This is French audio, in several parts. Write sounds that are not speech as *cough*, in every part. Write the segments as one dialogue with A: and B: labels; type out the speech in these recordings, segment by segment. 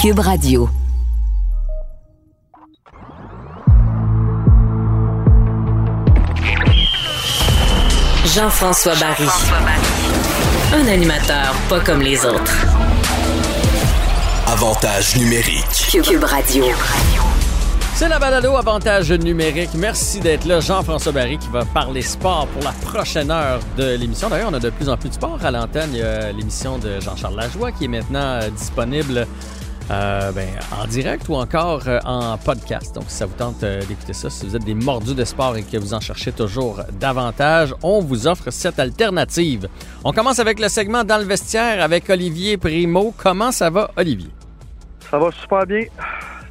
A: Cube Radio. Jean-François Barry. Un animateur pas comme les autres.
B: Avantage numérique.
A: Cube Radio.
C: C'est la balado Avantage numérique. Merci d'être là. Jean-François Barry qui va parler sport pour la prochaine heure de l'émission. D'ailleurs, on a de plus en plus de sport à l'antenne. Il y a l'émission de Jean-Charles Lajoie qui est maintenant euh, disponible euh, ben, en direct ou encore euh, en podcast. Donc, si ça vous tente euh, d'écouter ça, si vous êtes des mordus de sport et que vous en cherchez toujours davantage, on vous offre cette alternative. On commence avec le segment dans le vestiaire avec Olivier Primo. Comment ça va, Olivier?
D: Ça va super bien.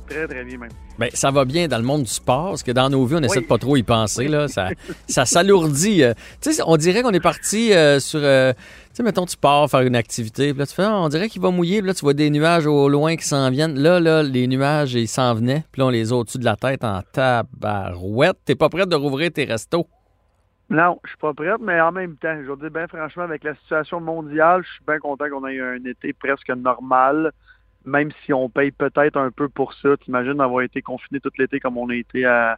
D: Très, très bien même.
C: Ben, ça va bien dans le monde du sport, parce que dans nos vies, on essaie de pas trop y penser. Là. Ça, *laughs* ça s'alourdit. euh. Tu sais, on dirait qu'on est parti euh, sur... euh, tu sais, mettons, tu pars faire une activité, puis là, tu fais, Ah, on dirait qu'il va mouiller, puis là, tu vois des nuages au loin qui s'en viennent. Là, là, les nuages, ils s'en venaient, puis là, on les a au-dessus de la tête en tabarouette. T'es pas prêt de rouvrir tes restos?
D: Non, je suis pas prête, mais en même temps, je veux dire, bien franchement, avec la situation mondiale, je suis bien content qu'on ait eu un été presque normal, même si on paye peut-être un peu pour ça. T'imagines avoir été confiné tout l'été comme on a été à-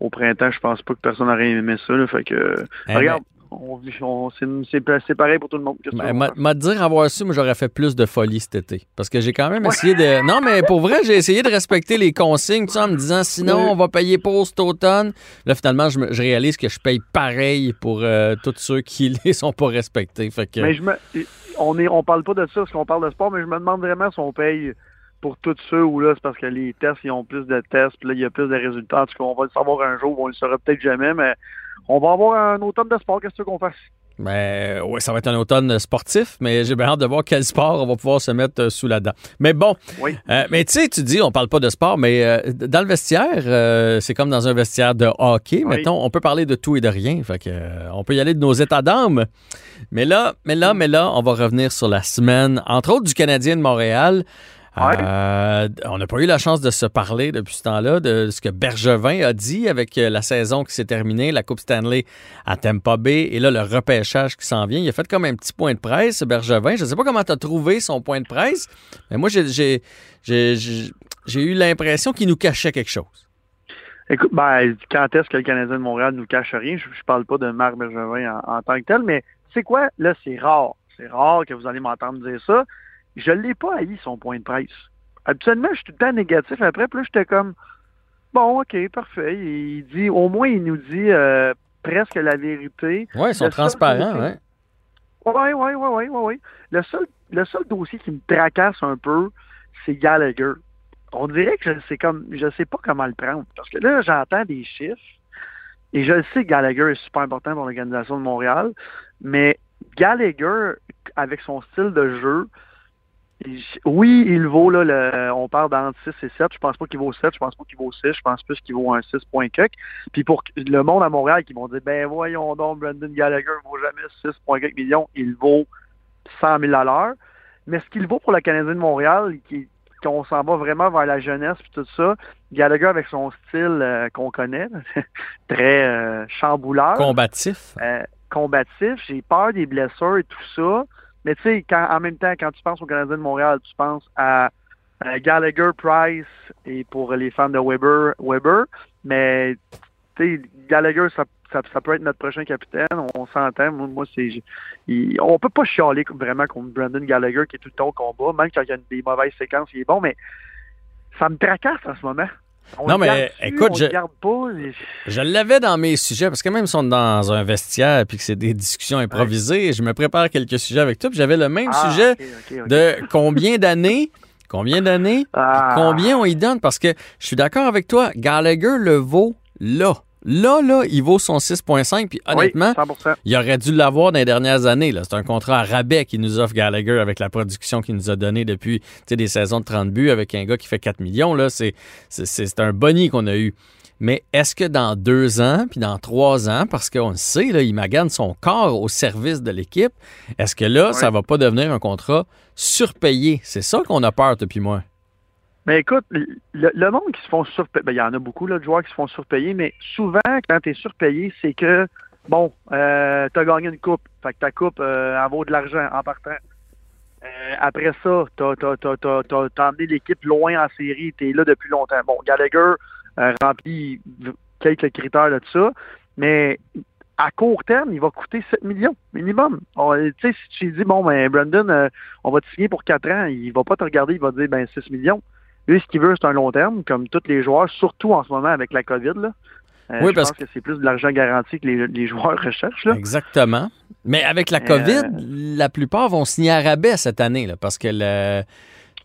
D: au printemps, je pense pas que personne n'aurait aimé ça. là. fait que,
C: Eh
D: regarde, on, on- c'est pareil pour tout le monde.
C: Ben, m'a dire avoir su, moi j'aurais fait plus de folie cet été. Parce que j'ai quand même essayé de. Non, mais pour vrai, j'ai essayé de respecter les consignes, tu sais, en me disant sinon on va payer pour cet automne. Là, finalement, je, me- je réalise que je paye pareil pour euh, tous ceux qui *laughs* les sont pas respectés. Fait que.
D: Mais je me, on est, on parle pas de ça parce qu'on parle de sport, mais je me demande vraiment si on paye pour tous ceux où là, c'est parce que les tests, ils ont plus de tests, puis là, il y a plus de résultats. En tout cas, on va le savoir un jour, on le saura peut-être jamais, mais on va avoir un automne de sport, qu'est-ce qu'on fasse?
C: Ben, ouais, ça va être un automne sportif, mais j'ai bien hâte de voir quel sport on va pouvoir se mettre euh, sous la dent. Mais bon,
D: Oui.
C: euh, mais tu sais, tu dis, on parle pas de sport, mais euh, dans le vestiaire, euh, c'est comme dans un vestiaire de hockey,
D: Oui.
C: mettons, on peut parler de tout et de rien. Fait que, on peut y aller de nos états d'âme. Mais là, mais là, mais là, on va revenir sur la semaine, entre autres du Canadien de Montréal.
D: Ouais.
C: Euh, on n'a pas eu la chance de se parler depuis ce temps-là de ce que Bergevin a dit avec euh, la saison qui s'est terminée, la Coupe Stanley à Tampa Bay et là le repêchage qui s'en vient. Il a fait comme un petit point de presse, Bergevin. Je ne sais pas comment tu as trouvé son point de presse, mais moi j'ai- eu l'impression qu'il nous cachait quelque chose.
D: Écoute, ben, quand est-ce que le Canadien de Montréal nous cache rien? Je, je parle pas de Marc Bergevin en, en tant que tel, mais c'est quoi? Là, c'est rare. C'est rare que vous allez m'entendre dire ça. Je l'ai pas haï, son point de presse. Habituellement, je suis tout le temps négatif après, puis là, j'étais comme, bon, OK, parfait. Il dit, au moins, il nous dit euh, presque la vérité.
C: Ouais, ils sont
D: Le
C: transparents.
D: Oui, oui, oui, oui, oui, oui. Le seul, le seul dossier qui me tracasse un peu, c'est Gallagher. On dirait que je sais comme je sais pas comment le prendre. Parce que là, j'entends des chiffres et je le sais que Gallagher est super important pour l'organisation de Montréal, mais Gallagher, avec son style de jeu, oui, il vaut là, le, on parle d'entre 6 et 7. Je pense pas qu'il vaut 7, je pense pas qu'il vaut 6, je pense plus qu'il vaut un 6 point cuck. Puis pour le monde à Montréal qui vont dire ben voyons donc, Brandon Gallagher vaut jamais 6 point cuck millions, il vaut 100 000 à l'heure. Mais ce qu'il vaut pour le Canadien de Montréal, qui qu'on s'en va vraiment vers la jeunesse puis tout ça, Gallagher avec son style euh, qu'on connaît, *laughs* très euh, chambouleur
C: Combatif.
D: euh, combatif. J'ai peur des blessures et tout ça. Mais tu sais, en même temps, quand tu penses au Canadien de Montréal, tu penses à, Gallagher, Price et pour les fans de Weber, Weber. Mais tu sais, Gallagher, ça, ça, ça peut être notre prochain capitaine. On, s'entend. Moi, moi c'est, on peut pas chialer vraiment contre Brandon Gallagher qui est tout le temps au combat, même quand il y a des mauvaises séquences, il est bon. Mais ça me tracasse en ce moment. On
C: Non, mais, écoute, je-
D: pas.
C: l'avais dans mes sujets, parce que même si on est dans un vestiaire puis que c'est des discussions improvisées, je me prépare quelques sujets avec toi, puis j'avais le même
D: Ah,
C: sujet de combien d'années, *laughs* combien d'années,
D: Ah.
C: combien on y donne, parce que je suis d'accord avec toi, Gallagher le vaut là. Là, là, il vaut son 6.5, puis honnêtement,
D: Oui, 100%.
C: il aurait dû l'avoir dans les dernières années. là. C'est un contrat à rabais qui nous offre Gallagher avec la production qu'il nous a donnée depuis des saisons de 30 buts avec un gars qui fait 4 millions. Là, c'est, c'est, c'est- c'est un boni qu'on a eu. Mais est-ce que dans deux ans, puis dans trois ans, parce qu'on le sait, là, il magane son corps au service de l'équipe, est-ce que là, ça va pas devenir un contrat surpayé? C'est ça qu'on a peur depuis moi.
D: Mais écoute, le, monde qui se font surpayer, ben, il y en a beaucoup là, de joueurs qui se font surpayer, mais souvent, quand tu es surpayé, c'est que, bon, euh, tu as gagné une coupe. Fait que ta coupe, euh, elle vaut de l'argent en partant. Euh, après ça, t'as as, emmené l'équipe loin en série. T'es là depuis longtemps. Bon, Gallagher euh, remplit quelques critères de ça, mais à court terme, il va coûter 7 millions minimum. Tu sais, si tu dis, bon, ben, Brandon, euh, on va te signer pour 4 ans, il va pas te regarder, il va te dire, ben, 6 millions. Lui, ce qu'il veut, c'est un long terme, comme tous les joueurs, surtout en ce moment avec la COVID. Là. Euh, oui, je parce pense que c'est plus de l'argent garanti que les, joueurs *laughs* recherchent. Là.
C: Exactement. Mais avec la COVID, euh, la plupart vont signer à rabais cette année, là, parce que le,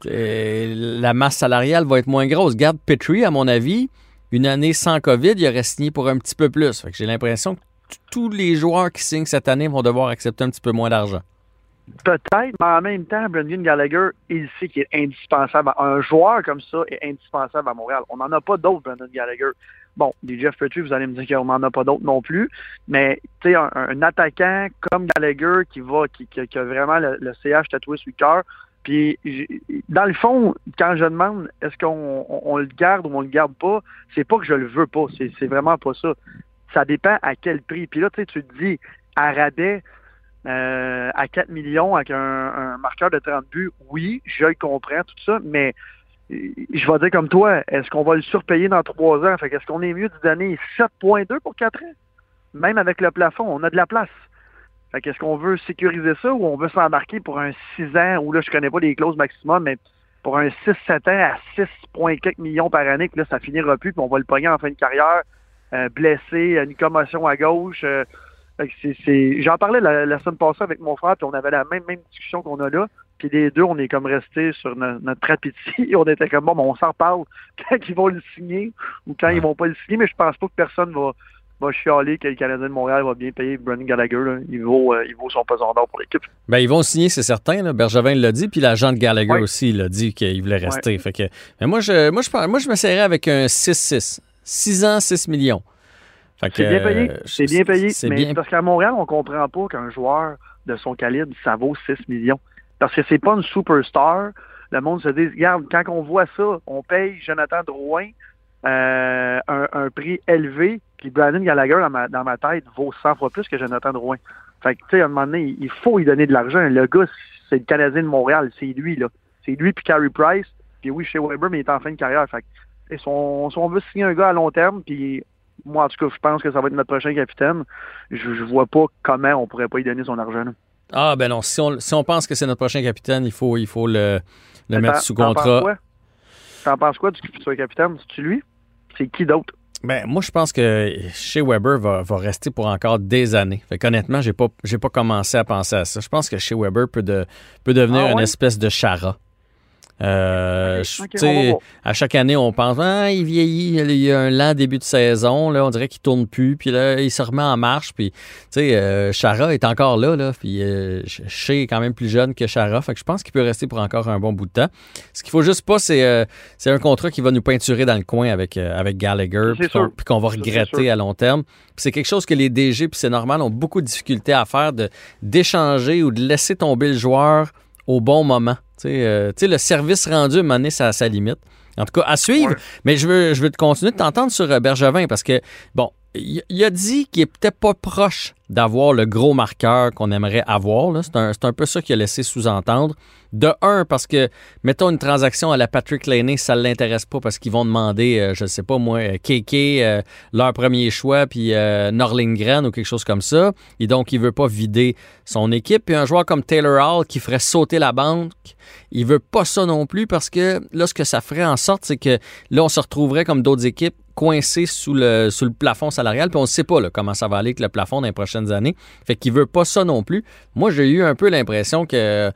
C: euh, la masse salariale va être moins grosse. Garde Petrie, à mon avis, une année sans COVID, il aurait signé pour un petit peu plus. J'ai l'impression que tous les joueurs qui signent cette année vont devoir accepter un petit peu moins d'argent.
D: Peut-être, mais en même temps, Brendan Gallagher, il sait qu'il est indispensable. Un joueur comme ça est indispensable à Montréal. On n'en a pas d'autres, Brendan Gallagher. Bon, des Jeff Petrie, vous allez me dire qu'on n'en a pas d'autres non plus, mais tu sais, un, attaquant comme Gallagher qui va, qui, a vraiment le, CH tatoué sur le cœur, puis, dans le fond, quand je demande est-ce qu'on le garde ou on le garde pas, c'est pas que je le veux pas. C'est vraiment pas ça. Ça dépend à quel prix. Puis là, tu sais, tu te dis, à rabais, euh, à 4 millions avec un, marqueur de 30 buts, oui, je le comprends, tout ça, mais je vais dire comme toi, est-ce qu'on va le surpayer dans trois ans? Fait qu'est-ce qu'on est mieux de donner 7.2 pour 4 ans? Même avec le plafond, on a de la place. Fait qu'est-ce qu'on veut sécuriser ça ou on veut s'embarquer pour un 6 ans où là, je connais pas les clauses maximum, mais pour un 6-7 ans à 6,4 millions par année, que là, ça finira plus, puis on va le pogner en fin de carrière, euh, blessé, une commotion à gauche. Euh, J'en parlais la, semaine passée avec mon frère, puis on avait la même, même discussion qu'on a là. Puis les deux, on est comme restés sur notre, notre et *laughs* On était comme bon, on s'en parle *laughs* quand ils vont le signer ou quand ils vont pas le signer, mais je pense pas que personne va, va chialer que le Canadien de Montréal va bien payer Brennan Gallagher. Il, vaut, euh, il vaut son pesant d'or pour l'équipe.
C: Ben, ils vont signer, c'est certain. Là. Bergevin l'a dit, puis l'agent de Gallagher aussi l'a dit qu'il voulait rester. Fait que, mais moi, je, moi, je, moi, je me serrais avec un 6-6. 6 ans, 6 millions.
D: C'est bien payé. C'est bien payé. Mais parce qu'à Montréal, on comprend pas qu'un joueur de son calibre, ça vaut 6 millions. Parce que c'est pas une superstar. Le monde se dit, regarde, quand on voit ça, on paye Jonathan Drouin euh, un, prix élevé, puis Brandon Gallagher, dans ma, dans ma tête, vaut 100 fois plus que Jonathan Drouin. Fait que, tu sais, à un moment donné, il faut lui donner de l'argent. Le gars, c'est le Canadien de Montréal. C'est lui, là. C'est lui puis Carey Price. Puis oui, chez Weber, mais il est en fin de carrière. Fait que, si on, si on veut signer un gars à long terme, puis moi, en tout cas, je pense que ça va être notre prochain capitaine. Je, je vois pas comment on pourrait pas lui donner son argent.
C: Ah, ben non. Si on, si on pense que c'est notre prochain capitaine, il faut, il faut le, le mettre sous contrat.
D: T'en penses quoi du futur capitaine? C'est-tu lui? C'est qui d'autre?
C: Ben, moi, je pense que chez Weber va, va, rester pour encore des années. Fait qu'honnêtement, j'ai pas, j'ai pas commencé à penser à ça. Je pense que chez Weber peut, de, peut devenir ah une espèce de chara. Euh, à chaque année, on pense, ah, il vieillit, il y a un lent début de saison, là, on dirait qu'il tourne plus, puis là, il se remet en marche, puis, tu sais, euh, Chara est encore là, là, puis euh, Shea est quand même plus jeune que Chara, fait que je pense qu'il peut rester pour encore un bon bout de temps. Ce qu'il faut juste pas, c'est euh, c'est un contrat qui va nous peinturer dans le coin avec, avec Gallagher, puis qu'on va regretter à long terme. c'est quelque chose que les DG, puis c'est normal, ont beaucoup de difficultés à faire, de d'échanger ou de laisser tomber le joueur au bon moment. Euh, tu sais, le service rendu, à un moment donné, ça sa limite. En tout cas, à suivre. Mais je veux, je veux te continuer de t'entendre sur euh, Bergevin parce que, bon, il, a dit qu'il est peut-être pas proche d'avoir le gros marqueur qu'on aimerait avoir. C'est un, peu ça qu'il a laissé sous-entendre. De un, parce que, mettons une transaction à la Patrick Laney, ça ne l'intéresse pas parce qu'ils vont demander, euh, je ne sais pas moi, KK, euh, leur premier choix, puis euh, Norlingren ou quelque chose comme ça. Et donc, il veut pas vider son équipe. Puis un joueur comme Taylor Hall qui ferait sauter la banque, il veut pas ça non plus parce que là, ce que ça ferait en sorte, c'est que là, on se retrouverait comme d'autres équipes coincé sous le, plafond salarial, puis on ne sait pas comment ça va aller avec le plafond dans les prochaines années. Fait qu'il veut pas ça non plus. Moi, j'ai eu un peu l'impression que,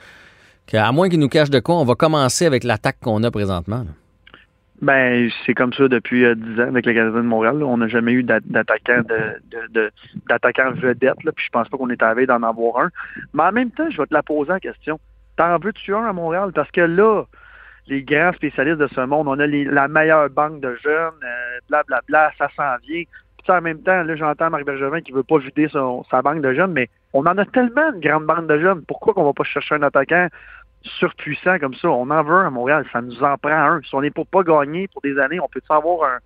C: à moins qu'il nous cache de quoi, on va commencer avec l'attaque qu'on a présentement.
D: Ben, c'est comme ça depuis euh, dix ans avec le Canadien de Montréal. On n'a jamais eu d'attaquant de, d'attaquant vedette, puis je pense pas qu'on est à d'en avoir un. Mais en même temps, je vais te la poser en question. T'en veux-tu un à Montréal? Parce que là, les grands spécialistes de ce monde. On a la meilleure banque de jeunes, blablabla, euh, bla, bla, ça s'en vient. Puis en même temps, là, j'entends Marc Bergevin qui veut pas vider sa banque de jeunes, mais on en a tellement une grande banque de jeunes. Pourquoi qu'on va pas chercher un attaquant surpuissant comme ça? On en veut un à Montréal, ça nous en prend un. Si on n'est pour pas gagner pour des années, on peut avoir un,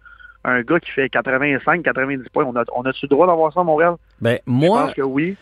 D: un gars qui fait 85, 90 points. On a, on a-tu le droit d'avoir ça à Montréal?
C: Ben, moi.
D: Je pense que oui.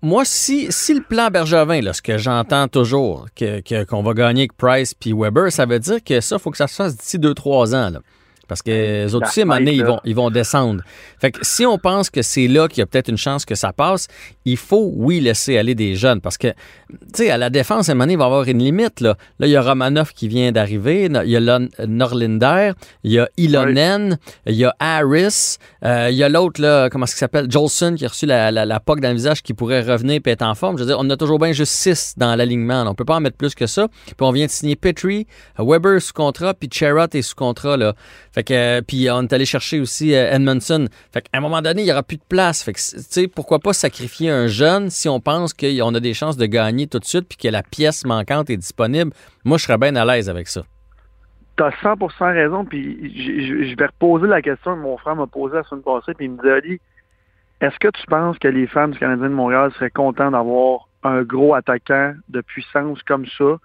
C: Moi, si, si le plan Bergevin, là, ce que j'entends toujours, qu'on que, qu'on va gagner avec Price puis Weber, ça veut dire que ça, il faut que ça se fasse d'ici 2-3 ans. Là. Parce que les autres aussi, à un ils vont, ils vont descendre. Fait que si on pense que c'est là qu'il y a peut-être une chance que ça passe, il faut, oui, laisser aller des jeunes. Parce que, tu sais, à la défense, à un moment donné, il va y avoir une limite. Là, là il y a Romanov qui vient d'arriver, il y a Norlinder, il y a Ilonen, il y a Harris, euh, il y a l'autre, là, comment est-ce qu'il s'appelle, Jolson, qui a reçu la, la, la POC dans le visage, qui pourrait revenir et être en forme. Je veux dire, on a toujours bien juste six dans l'alignement. On peut pas en mettre plus que ça. Puis on vient de signer Petrie, Weber sous contrat, puis Cherrott est sous contrat. Là. Fait que, euh, puis on est allé chercher aussi euh, Edmondson. Fait qu'à un moment donné, il n'y aura plus de place. Fait que, tu sais, pourquoi pas sacrifier un jeune si on pense qu'on a des chances de gagner tout de suite puis que la pièce manquante est disponible? Moi, je serais bien à l'aise avec ça.
D: Tu as 100 raison, puis je vais reposer la question que mon frère m'a posée la semaine passée, puis il me dit, est-ce que tu penses que les fans du Canadien de Montréal seraient contents d'avoir un gros attaquant de puissance comme ça,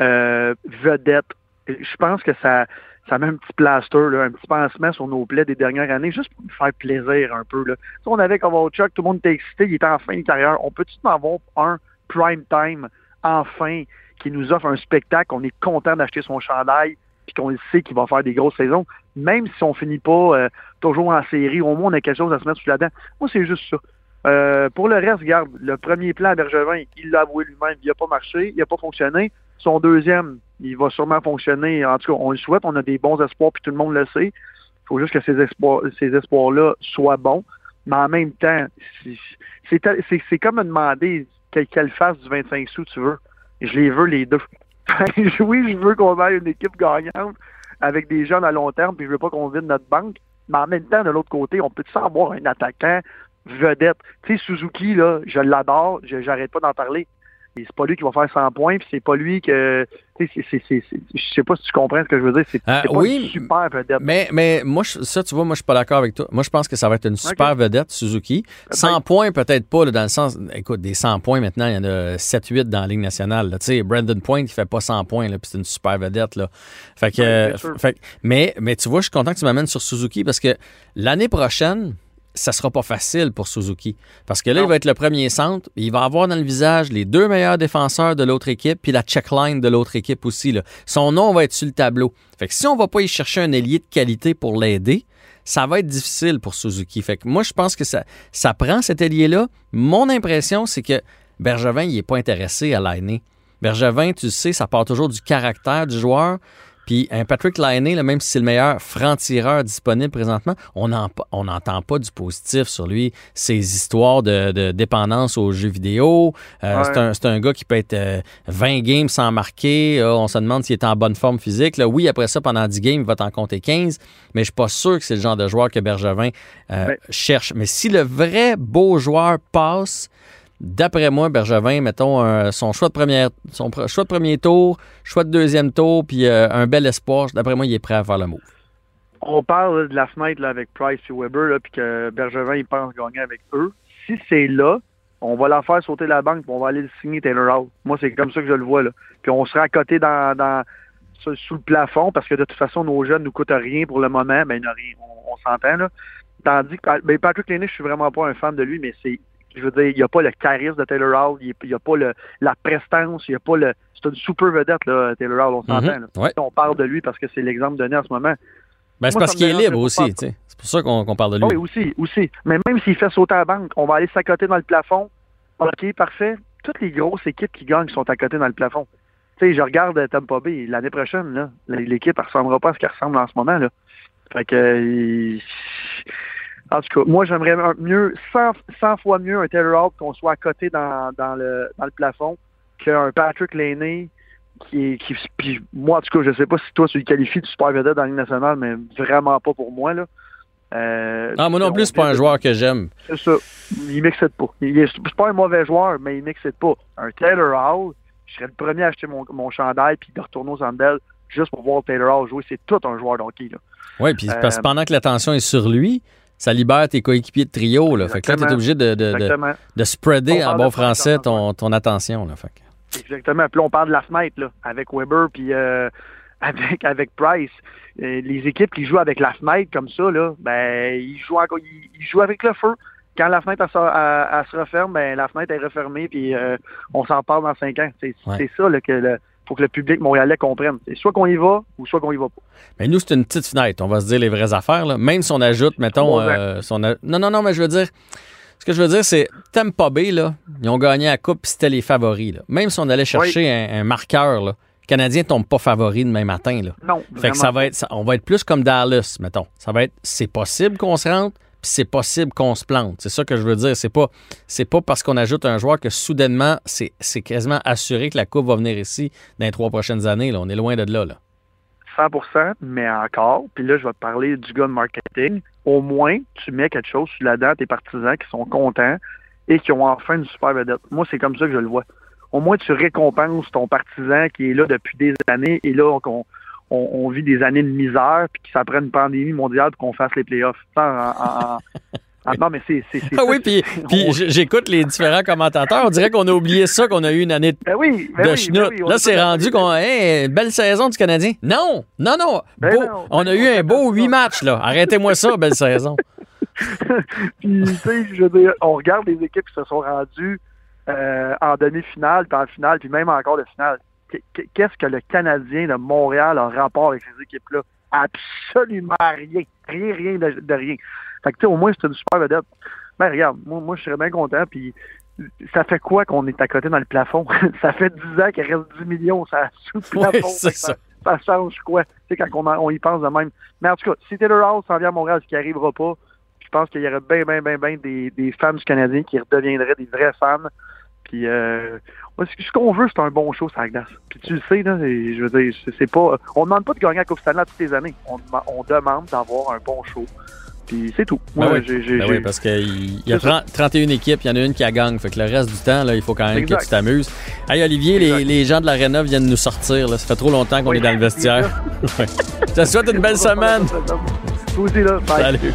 D: euh, vedette? Je pense que ça, ça met un petit plaster, un petit pansement sur nos plaies des dernières années, juste pour nous faire plaisir un peu. Là. Si on avait Kovalchuk, tout le monde était excité, il était en fin de carrière. On peut-tu en avoir un prime time, enfin, qui nous offre un spectacle, on est content d'acheter son chandail, puis qu'on sait qu'il va faire des grosses saisons, même si on finit pas euh, toujours en série, au moins on a quelque chose à se mettre sous la dent. Moi, c'est juste ça. Euh, pour le reste, regarde, le premier plan à Bergevin, il l'a avoué lui-même, il n'a pas marché, il n'a pas fonctionné. Son deuxième, il va sûrement fonctionner. En tout cas, on le souhaite, on a des bons espoirs, puis tout le monde le sait. Il faut juste que ces espoirs, ces espoirs-là soient bons. Mais en même temps, c'est comme me demander quelle face du 25 sous tu veux. Je les veux les deux. *laughs* oui, je veux qu'on ait une équipe gagnante avec des jeunes à long terme, puis je veux pas qu'on vide notre banque. Mais en même temps, de l'autre côté, on peut avoir un attaquant vedette? Tu sais, Suzuki, là, je l'adore, j'arrête pas d'en parler c'est pas lui qui va faire 100 points, puis c'est pas lui que. Je sais pas si tu comprends ce que je veux dire. C'est
C: euh,
D: pas
C: oui,
D: une super vedette.
C: Mais, mais moi, ça, tu vois, moi, je suis pas d'accord avec toi. Moi, je pense que ça va être une super vedette, Suzuki. 100 points, peut-être pas, dans le sens. Écoute, des 100 points, maintenant, il y en a 7-8 dans la Ligue nationale. Tu sais, Brandon Point, il fait pas 100 points, puis c'est une super vedette. Là. Fait que, fait, mais, mais tu vois, je suis content que tu m'amènes sur Suzuki parce que l'année prochaine, ça sera pas facile pour Suzuki. Parce que là, il va être le premier centre. Il va avoir dans le visage les deux meilleurs défenseur de l'autre équipe, puis la checkline de l'autre équipe aussi. Là. Son nom va être sur le tableau. Fait que si on va pas y chercher un ailier de qualité pour l'aider, ça va être difficile pour Suzuki. Fait que moi, je pense que ça, ça prend cet ailier-là. Mon impression, c'est que Bergevin, il est pas intéressé à l'année. Bergevin, tu sais, ça part toujours du caractère du joueur. Puis un Patrick Laine, même si c'est le meilleur franc-tireur disponible présentement, on n'entend pas du positif sur lui. Ses histoires de, dépendance aux jeux vidéo. Euh, c'est un, gars qui peut être 20 euh, games sans marquer. on se demande s'il est en bonne forme physique. oui, après ça, pendant 10 games, il va t'en compter 15. Mais je suis pas sûr que c'est le genre de joueur que Bergevin euh, cherche. Mais si le vrai beau joueur passe, D'après moi, Bergevin, mettons son choix de première, son choix de premier tour, choix de deuxième tour, puis euh, un bel espoir. D'après moi, il est prêt à faire le move.
D: On parle de la fenêtre avec Price et Weber, puis que Bergevin il pense gagner avec eux. Si c'est là, on va la faire sauter la banque, puis on va aller le signer Taylor Hall. Moi, c'est comme ça que je le vois. Là. Puis on sera à côté dans, sous le plafond, parce que de toute façon, nos jeunes ne nous coûtent rien pour le moment. Ben, on, s'entend. Là. Tandis que ben, Patrick Lenny, je suis vraiment pas un fan de lui, mais c'est je veux dire, il n'y a pas le charisme de Taylor Hall, il n'y a pas le, la prestance, il n'y a pas le. C'est une super vedette, là, Taylor Hall, on s'entend.
C: Mhm.
D: On parle de lui parce que c'est l'exemple donné en ce moment.
C: Ben, c'est parce qu'il est libre aussi, tu sais. C'est pour ça qu'on parle de lui.
D: Oui, aussi, aussi. Mais même s'il fait sauter à la banque, on va aller s'accoter dans le plafond. OK, parfait. Toutes les grosses équipes qui gagnent sont à côté dans le plafond. Tu sais, je regarde Tampa Bay l'année prochaine, là, l'équipe ne ressemblera pas à ce qu'elle ressemble en ce moment. Là. Fait que en tout cas, moi, j'aimerais mieux, 100, fois mieux un Taylor Hall qu'on soit à côté dans, dans, le, dans le plafond qu'un Patrick Laney qui, qui puis moi, en tout cas, je sais pas si toi, tu le qualifies de super vedette dans la Ligue nationale, mais vraiment pas pour moi, là.
C: Euh, ah, moi non plus, c'est pas un joueur que j'aime.
D: C'est ça. Il m'excite pas. C'est pas un mauvais joueur, mais il m'excite pas. Un Taylor Hall, je serais le premier à acheter mon, mon chandail puis de retourner aux Andel juste pour voir Taylor Hall jouer. C'est tout un joueur d'hockey, là.
C: Oui, puis parce que euh, pendant que l'attention est sur lui, ça libère tes coéquipiers de trio. Là. Fait que là, tu es obligé de, de, de, de spreader en bon français ton, ton attention. Là. Fait
D: Exactement. Puis là, on parle de la fenêtre là, avec Weber puis euh, *laughs* avec, avec Price. Euh, les équipes qui jouent avec la fenêtre comme ça, là, ben, ils, jouent ils, jouent avec le feu. quand la fenêtre elle, se referme, ben la fenêtre est refermée, puis euh, on s'en parle dans cinq ans. C'est ça là, que le, faut que le public montréalais comprenne. C'est soit qu'on y va ou soit qu'on y va pas.
C: Mais nous, c'est une petite fenêtre. On va se dire les vraies affaires. Là. Même si on ajoute, mettons, euh, non, non, non, mais je veux dire, ce que je veux dire, c'est Tampa Bay, là, ils ont gagné la coupe, c'était les favoris. Là. Même si on allait chercher un, marqueur, là, le Canadien tombe pas favori demain matin. Là.
D: Non.
C: Fait que ça va être, on va être plus comme Dallas, mettons. Ça va être, c'est possible qu'on se rentre, puis c'est possible qu'on se plante. C'est ça que je veux dire. C'est pas, c'est pas parce qu'on ajoute un joueur que soudainement, c'est, c'est quasiment assuré que la coupe va venir ici dans les trois prochaines années. Là. On est loin de là. là.
D: 100 mais encore, puis là, je vais te parler du gars de marketing. Au moins, tu mets quelque chose sur la dent tes partisans qui sont contents et qui ont enfin une super vedette. Moi, c'est comme ça que je le vois. Au moins, tu récompenses ton partisan qui est là depuis des années et là, on, on, vit des années de misère puis que ça prenne une pandémie mondiale pour qu'on fasse les playoffs. Ah, non, mais c'est.
C: Ah oui, puis, *laughs* j'écoute les différents commentateurs. On dirait qu'on a oublié ça, qu'on a eu une année de,
D: ben oui, ben
C: ben Là, c'est rendu qu'on. Hey, belle saison du Canadien. Non, non, non. on a eu un beau huit matchs, là. Arrêtez-moi ça, belle *laughs* saison.
D: puis, tu sais, je veux dire, on regarde les équipes qui se sont rendues euh, en demi-finale, puis en finale, puis même encore de finale. Qu'est-ce que le Canadien de Montréal a en rapport avec ces équipes-là? Absolument rien. Rien, rien de rien. Fait que, au moins, c'est une super vedette. Ben, regarde, moi, moi je serais bien content. Puis, ça fait quoi qu'on est à côté dans le plafond? *laughs* ça fait 10 ans qu'il reste 10 millions ça, sous le plafond. ça. ça. change quoi? Tu sais, quand on, on, y pense de même. Mais en tout cas, si Taylor House s'en vient à Montréal, ce qui n'arrivera pas, je pense qu'il y aurait bien, bien, bien, bien des, des fans du Canadien qui redeviendraient des vrais fans. Puis, euh, ce qu'on veut, c'est un bon show sur la glace. Puis tu le sais, là, je veux dire, c'est pas. On demande pas de gagner la Coupe Stanley toutes les années. On, on demande d'avoir un bon show. Puis c'est tout.
C: Ben oui. Ben parce qu'il y a 31 équipes, il y en a une qui a gang. Fait que le reste du temps, là, il faut quand même que tu t'amuses. Hey Olivier, les, les, gens de l'Arena viennent nous sortir. Là. Ça fait trop longtemps qu'on est dans le vestiaire. *laughs* Ça te souhaite une belle semaine.
D: aussi, là.
C: Salut.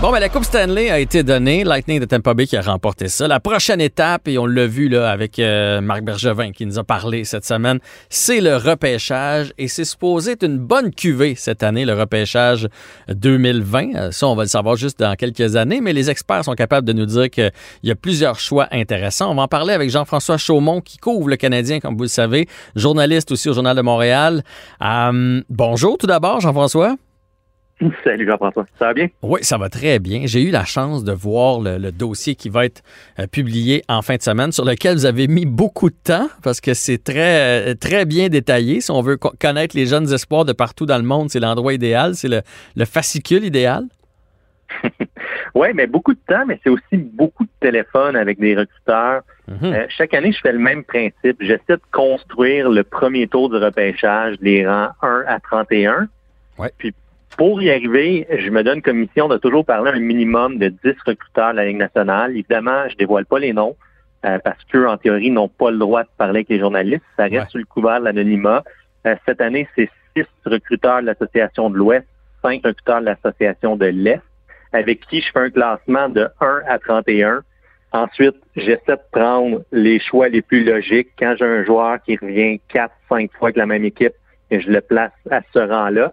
C: Bon, ben, la Coupe Stanley a été donnée. Lightning de Tampa Bay qui a remporté ça. La prochaine étape, et on l'a vu là avec euh, Marc Bergevin qui nous a parlé cette semaine, c'est le repêchage. Et c'est supposé être une bonne cuvée cette année, le repêchage 2020. Euh, ça, on va le savoir juste dans quelques années, mais les experts sont capables de nous dire qu'il y a plusieurs choix intéressants. On va en parler avec Jean-François Chaumont qui couvre le Canadien, comme vous le savez, journaliste aussi au Journal de Montréal. Euh, bonjour tout d'abord, Jean-François. *laughs*
E: Salut Jean-François, ça va bien?
C: Oui, ça va très bien. J'ai eu la chance de voir le, dossier qui va être euh, publié en fin de semaine, sur lequel vous avez mis beaucoup de temps parce que c'est très, euh, très bien détaillé. Si on veut connaître les jeunes espoirs de partout dans le monde, c'est l'endroit idéal, c'est le, fascicule idéal. *laughs*
E: oui, mais beaucoup de temps, mais c'est aussi beaucoup de téléphones avec des recruteurs. Mhm. Euh, chaque année, je fais le même principe. J'essaie de construire le premier tour du repêchage, les rangs 1 à 31. Ouais. Puis pour y arriver, je me donne comme mission de toujours parler un minimum de 10 recruteurs de la Ligue nationale. Évidemment, je dévoile pas les noms euh, parce qu'eux, en théorie, n'ont pas le droit de parler avec les journalistes. Ça reste sous le couvert de l'anonymat. Euh, cette année, c'est 6 recruteurs de l'Association de l'Ouest, 5 recruteurs de l'Association de l'Est, avec qui je fais un classement de 1 à 31. Ensuite, j'essaie de prendre les choix les plus logiques. Quand j'ai un joueur qui revient 4, 5 fois avec la même équipe, je le place à ce rang-là.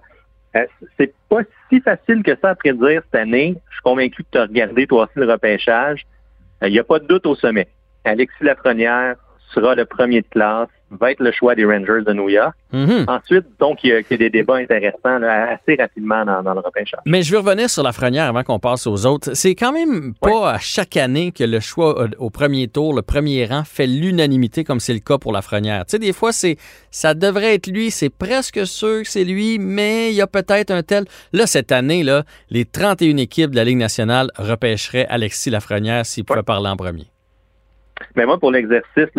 E: Euh, c'est pas si facile que ça à prédire cette année. Je suis convaincu que tu as regardé toi aussi le repêchage. Il euh, n'y a pas de doute au sommet. Alexis Lafrenière sera le premier de classe va être le choix des Rangers de New York. Mhm. Ensuite, donc, il y, a, des débats intéressants assez rapidement dans, le repêchage.
C: Mais je veux revenir sur la Frenière avant qu'on passe aux autres. C'est quand même pas à chaque année que le choix euh, au premier tour, le premier rang, fait l'unanimité comme c'est le cas pour la Frenière. Tu sais, des fois, c'est ça devrait être lui, c'est presque sûr que c'est lui, mais il y a peut-être un tel. Là, cette année, là, les 31 équipes de la Ligue nationale repêcheraient Alexis Lafrenière s'il pouvait parler en premier.
E: Mais moi, pour l'exercice,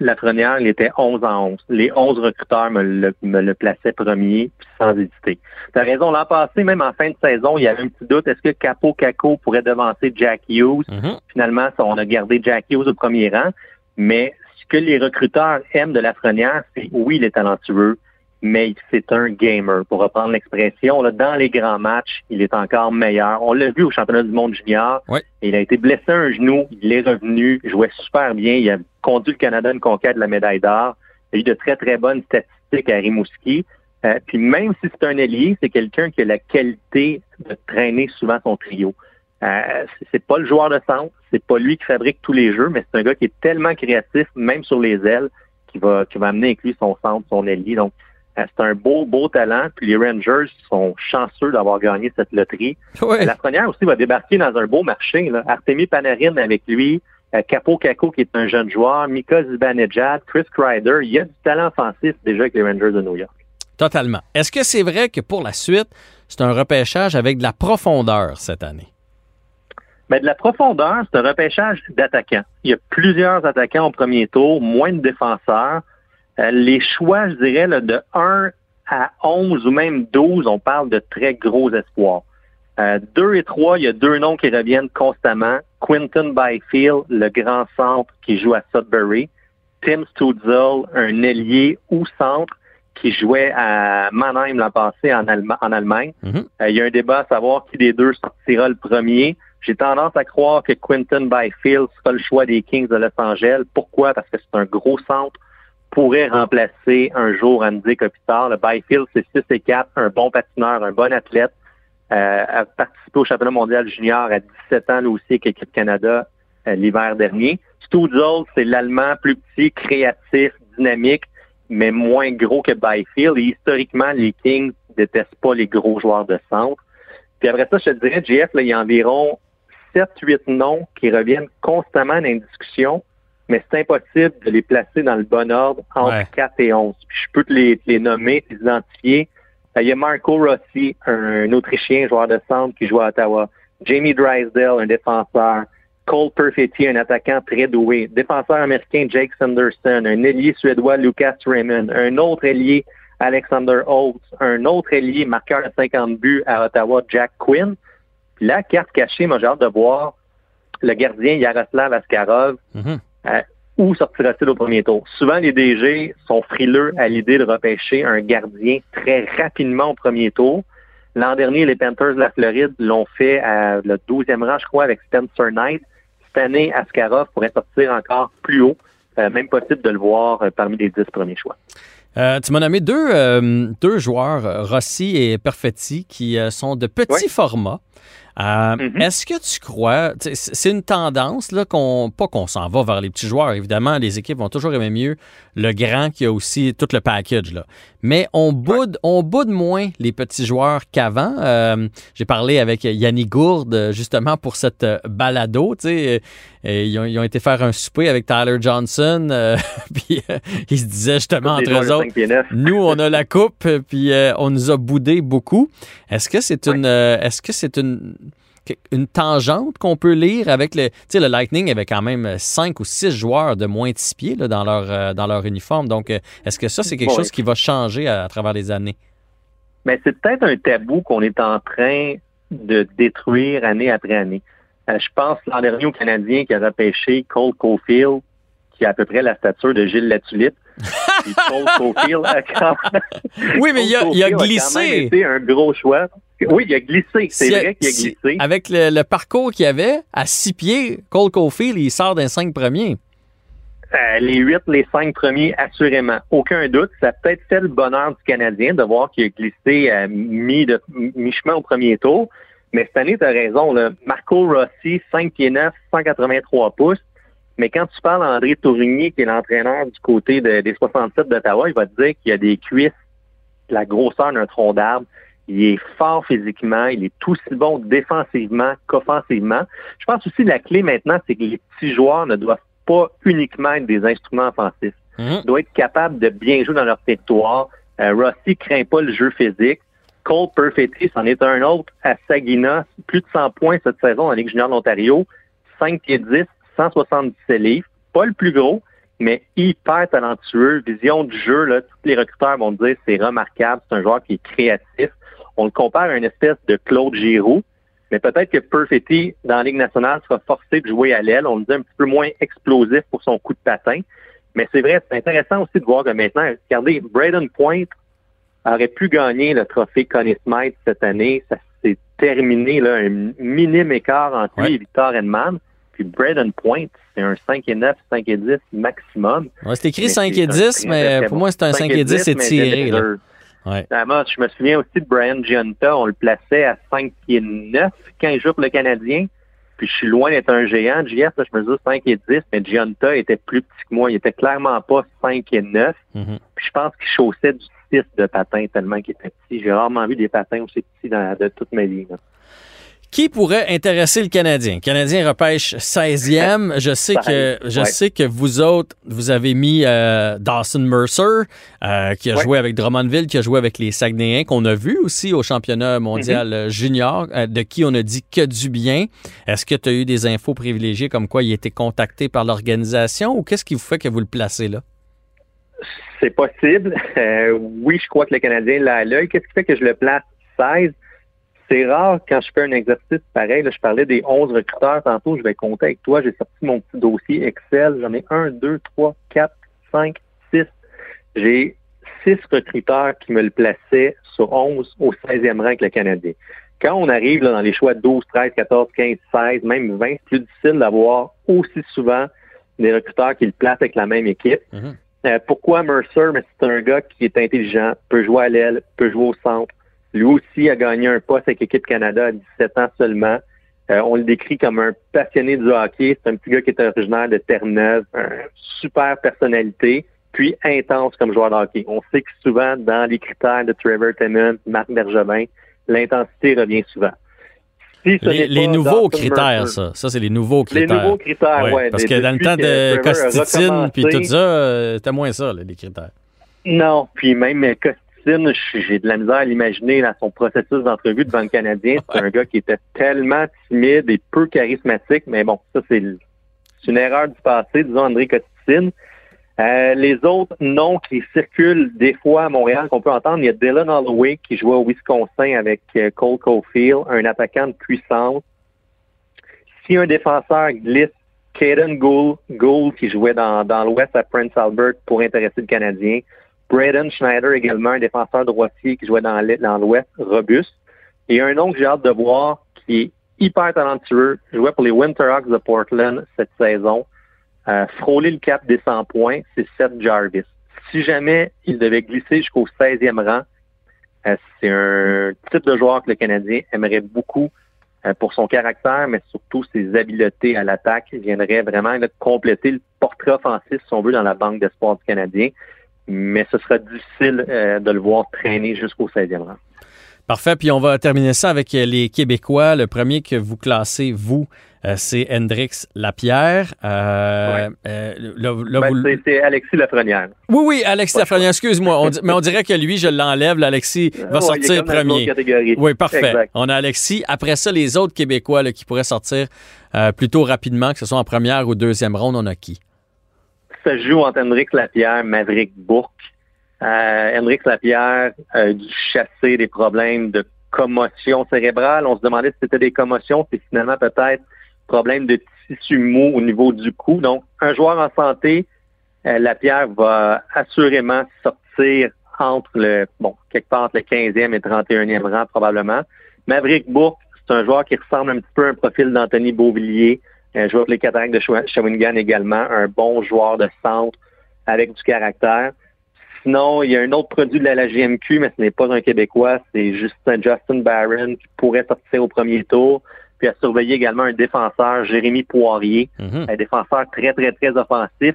E: la première, il était 11 en 11. Les 11 recruteurs me le, me le plaçaient premier, sans hésiter. Tu as raison, l'an passé, même en fin de saison, il y avait un petit doute. Est-ce que Capo Caco pourrait devancer Jack Hughes? Mm-hmm. Finalement, on a gardé Jack Hughes au premier rang. Mais ce que les recruteurs aiment de la Lafrenière, c'est oui, il est talentueux, mais c'est un gamer. Pour reprendre l'expression, dans les grands matchs, il est encore meilleur. On l'a vu au championnat du monde junior. Il a été blessé un genou, il est revenu, il jouait super bien. Il a conduit le Canada à une conquête de la médaille d'or. Il a eu de très, très bonnes statistiques à Rimouski. Euh, puis même si c'est un allié, c'est quelqu'un qui a la qualité de traîner souvent son trio. Euh, c'est pas le joueur de centre, c'est pas lui qui fabrique tous les jeux, mais c'est un gars qui est tellement créatif, même sur les ailes, qui va, qui va amener avec lui son centre, son allié. Donc, euh, c'est un beau, beau talent. Puis les Rangers sont chanceux d'avoir gagné cette loterie. La première aussi va débarquer dans un beau marché. Là. Artemi Panarin avec lui, Capo Caco qui est un jeune joueur, Mika Zibanejad, Chris Kreider. Il y a du talent offensif déjà avec les Rangers de New York.
C: Totalement. Est-ce que c'est vrai que pour la suite, c'est un repêchage avec de la profondeur cette année?
E: Mais ben, de la profondeur, c'est un repêchage d'attaquants. Il y a plusieurs attaquants au premier tour, moins de défenseurs. Euh, les choix, je dirais, de 1 à 11 ou même 12, on parle de très gros espoirs. Euh, 2 et 3, il y a deux noms qui reviennent constamment. Quinton Byfield, le grand centre qui joue à Sudbury. Tim Stutzel, un ailier ou centre qui jouait à Mannheim l'an passé en, en Allemagne. Mhm. Euh, il y a un débat à savoir qui des deux sortira le premier. J'ai tendance à croire que Quinton Byfield sera le choix des Kings de Los Angeles. Pourquoi? Parce que c'est un gros centre, pourrait remplacer un jour Andy Kopitar. Le Byfield, c'est 6 et 4, un bon patineur, un bon athlète. Euh, a participé au championnat mondial junior à 17 ans, lui aussi, avec l'équipe Canada euh, l'hiver dernier. Stutzel, c'est l'Allemand plus petit, créatif, dynamique, mais moins gros que Byfield. Et historiquement, les Kings détestent pas les gros joueurs de centre. Puis après ça, je te dirais, JF, il y a environ 7-8 noms qui reviennent constamment dans une discussion mais c'est impossible de les placer dans le bon ordre entre 4 et 11. Puis je peux te les, les nommer, les identifier. Il y a Marco Rossi, un, Autrichien joueur de centre qui joue à Ottawa. Jamie Drysdale, un défenseur. Cole Perfetti, un attaquant très doué. Défenseur américain Jake Sanderson. Un ailier suédois Lucas Raymond. Un autre ailier Alexander Holtz. Un autre ailier marqueur de 50 buts à Ottawa Jack Quinn. Puis la carte cachée, moi j'ai hâte de voir le gardien Yaroslav Askarov. Mm-hmm. Euh, où sortira-t-il au premier tour? Souvent, les DG sont frileux à l'idée de repêcher un gardien très rapidement au premier tour. L'an dernier, les Panthers de la Floride l'ont fait à le 12e rang, je crois, avec Spencer Knight. Cette année, Askarov pourrait sortir encore plus haut. Euh, même possible de le voir euh, parmi les 10 premiers choix.
C: tu m'as nommé deux, deux joueurs, Rossi et Perfetti, qui sont de petits formats. Euh, mm-hmm. Est-ce que tu crois, c'est une tendance, là, qu'on, pas qu'on s'en va vers les petits joueurs, évidemment, les équipes vont toujours aimer mieux le grand qui a aussi tout le package, là. Mais on boude, on boude moins les petits joueurs qu'avant. Euh, j'ai parlé avec Yannick Gourde, justement, pour cette euh, balado, tu sais. Ils ont, été faire un souper avec Tyler Johnson, *laughs* puis ils se disaient justement entre eux autres, nous, on a la coupe, puis on nous a boudé beaucoup. Est-ce que c'est une, est-ce que c'est une une tangente qu'on peut lire avec le. Tu sais, le Lightning avait quand même cinq ou six joueurs de moins de six pieds dans, leur, euh, dans leur uniforme. Donc, euh, est-ce que ça, c'est quelque chose qui va changer à, travers les années?
E: Mais c'est peut-être un tabou qu'on est en train de détruire année après année. Euh, je pense l'an dernier au Canadien qui a repêché Cole Caulfield, qui a à peu près la stature de Gilles Latulippe. *laughs*
C: Oui, mais il a, il a glissé.
E: C'était un gros choix. Oui, il a glissé. C'est vrai qu'il a glissé.
C: avec le, parcours qu'il avait, à six pieds, Cole Caulfield, il sort d'un cinq premiers.
E: Euh, les huit, les cinq premiers, assurément. Aucun doute. Ça a peut-être fait le bonheur du Canadien de voir qu'il a glissé à mi-chemin au premier tour. Mais cette année, tu as raison. Marco Rossi, 5 pieds 9, 183 pouces. Mais quand tu parles à André Tourigny, qui est l'entraîneur du côté des 67 d'Ottawa, il va te dire qu'il a des cuisses, la grosseur d'un tronc d'arbre. Il est fort physiquement, il est aussi bon défensivement qu'offensivement. Je pense aussi que la clé maintenant, c'est que les petits joueurs ne doivent pas uniquement être des instruments offensifs. Mhm. Ils doivent être capables de bien jouer dans leur territoire. Euh, Rossi craint pas le jeu physique. Cole Perfetti, c'en est un autre à Sagina. Plus de 100 points cette saison en Ligue junior d'Ontario. 5 pieds 10, 177 livres. Pas le plus gros, mais hyper talentueux. Vision du jeu, là, tous les recruteurs vont dire c'est remarquable. C'est un joueur qui est créatif on le compare à une espèce de Claude Giroux, mais peut-être que Perfetti, dans la Ligue nationale, sera forcé de jouer à l'aile. On le dit un petit peu moins explosif pour son coup de patin. Mais c'est vrai, c'est intéressant aussi de voir que maintenant, regardez, Braden Point, aurait pu gagner le trophée Connie Smythe cette année. Ça s'est terminé, là, un minime écart entre lui et Victor Edman. Puis Braden Point, c'est un 5 et 9, 5 et 10 maximum.
C: Ouais, c'est écrit 5 et 10, mais pour moi, c'est un 5 et 10 étiré.
E: Ouais. Moi, je me souviens aussi de Brian Giunta, on le plaçait à 5 et 9 quand il joue pour le Canadien. Puis je suis loin d'être un géant. JF, là, je me dis 5 et 10, mais Giunta était plus petit que moi. Il était clairement pas 5 et 9. Mm-hmm. Puis je pense qu'il chaussait du 6 de patins tellement qu'il était petit. J'ai rarement vu des patins aussi petits dans, de toute ma vie. Là.
C: Qui pourrait intéresser le Canadien? Le Canadien repêche 16e. *laughs* Je sais que je sais que vous autres, vous avez mis euh, Dawson Mercer, euh, qui a joué avec Drummondville, qui a joué avec les Saguenayens, qu'on a vu aussi au championnat mondial junior, euh, de qui on a dit que du bien. Est-ce que tu as eu des infos privilégiées comme quoi il était contacté par l'organisation ou qu'est-ce qui vous fait que vous le placez là?
E: C'est possible. oui, je crois que le Canadien l'a à l'œil. Qu'est-ce qui fait que je le place 16? C'est rare quand je fais un exercice pareil. je parlais des 11 recruteurs tantôt. Je vais compter avec toi. J'ai sorti mon petit dossier Excel. J'en ai 1, 2, 3, 4, 5, 6. J'ai 6 recruteurs qui me le plaçaient sur 11 au 16e rang avec le Canadien. Quand on arrive dans les choix 12, 13, 14, 15, 16, même 20, c'est plus difficile d'avoir aussi souvent des recruteurs qui le placent avec la même équipe. Mm-hmm. Euh, pourquoi Mercer? Mais c'est un gars qui est intelligent, peut jouer à l'aile, peut jouer au centre, lui aussi a gagné un poste avec l'équipe Canada à 17 ans seulement. Euh, on le décrit comme un passionné du hockey. C'est un petit gars qui est originaire de Terre-Neuve, une super personnalité, puis intense comme joueur de hockey. On sait que souvent, dans les critères de Trevor Timmons, Marc Bergevin, l'intensité revient souvent.
C: les, nouveaux critères, ça. Ça, c'est les nouveaux critères.
E: Les nouveaux critères, oui.
C: parce que dans le temps de Costitine, puis tout ça, euh, c'était moins ça, les critères.
E: Non, puis même J'ai de la misère à l'imaginer dans son processus d'entrevue devant le Canadien. C'est un gars qui était tellement timide et peu charismatique, mais bon, ça, c'est une erreur du passé, disons André Cotticine. Euh, les autres noms qui circulent des fois à Montréal qu'on peut entendre, il y a Dylan Holloway qui jouait au Wisconsin avec euh, Cole Caulfield, un attaquant de puissance. Si un défenseur glisse, Caden Gould, Gould qui jouait dans, dans l'Ouest à Prince Albert pour intéresser le Canadien. Braden Schneider également, un défenseur droitier qui jouait dans l'Ouest, robuste. Et un nom que j'ai hâte de voir qui est hyper talentueux, jouait pour les Winterhawks de Portland cette saison. Euh, frôler le cap des 100 points, c'est Seth Jarvis. Si jamais il devait glisser jusqu'au 16e rang, euh, c'est un type de joueur que le Canadien aimerait beaucoup euh, pour son caractère, mais surtout ses habiletés à l'attaque. Il viendrait vraiment compléter le portrait offensif, si on veut, dans la banque d'espoir du Canadien mais ce sera difficile euh, de le voir traîner jusqu'au 16e rang.
C: Parfait. Puis on va terminer ça avec euh, les Québécois. Le premier que vous classez, vous, euh, c'est Hendrix Lapierre.
E: Euh, ben, C'est Alexis Lafrenière.
C: Oui, oui, Alexis Lafrenière. Excuse-moi. mais on dirait que lui, je l'enlève. Alexis va sortir premier. Oui, parfait. On a Alexis. Après ça, les autres Québécois qui pourraient sortir plutôt rapidement, que ce soit en première ou deuxième ronde, on a qui?
E: Ça joue entre Hendrix Lapierre, Maverick Bourque. Euh, Hendrix Lapierre a dû chasser des problèmes de commotion cérébrale. On se demandait si c'était des commotions, c'est finalement peut-être problème de tissu mou au niveau du cou. Donc, un joueur en santé, euh, Lapierre va assurément sortir entre le, bon, quelque part entre le 15e et 31e rang probablement. Maverick Bourque, c'est un joueur qui ressemble un petit peu à un profil d'Anthony Beauvillier un joueur pour les Cataractes de Shawinigan également, un bon joueur de centre avec du caractère. Sinon, il y a un autre produit de la, GMQ, mais ce n'est pas un Québécois, c'est Justin, Justin Barron qui pourrait sortir au premier tour. Puis à surveiller également un défenseur, Jérémy Poirier, mhm. un défenseur très, très, très offensif.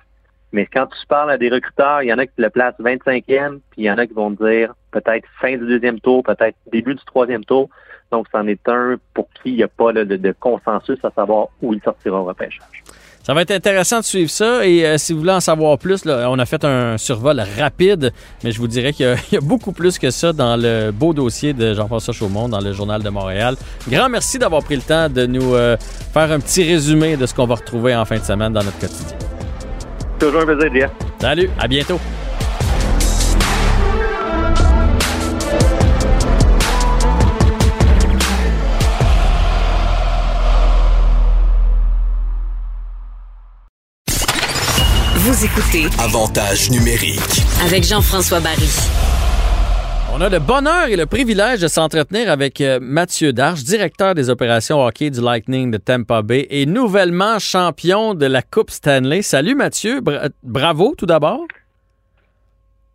E: Mais quand tu parles à des recruteurs, il y en a qui le placent 25e, puis il y en a qui vont dire peut-être fin du deuxième tour, peut-être début du troisième tour. Donc, c'en est un pour qui il n'y a pas de, consensus à savoir où il sortira au repêchage.
C: Ça va être intéressant de suivre ça. Et euh, si vous voulez en savoir plus, on a fait un survol rapide, mais je vous dirais qu'il *laughs* y, a beaucoup plus que ça dans le beau dossier de Jean-François Chaumont dans le Journal de Montréal. Grand merci d'avoir pris le temps de nous euh, faire un petit résumé de ce qu'on va retrouver en fin de semaine dans notre quotidien.
E: Toujours un plaisir,
C: Salut, à bientôt.
A: Vous écoutez
B: Avantage numérique
A: avec Jean-François Barry.
C: On a le bonheur et le privilège de s'entretenir avec euh, Mathieu Darche, directeur des opérations hockey du Lightning de Tampa Bay et nouvellement champion de la Coupe Stanley. Salut Mathieu, bravo tout d'abord.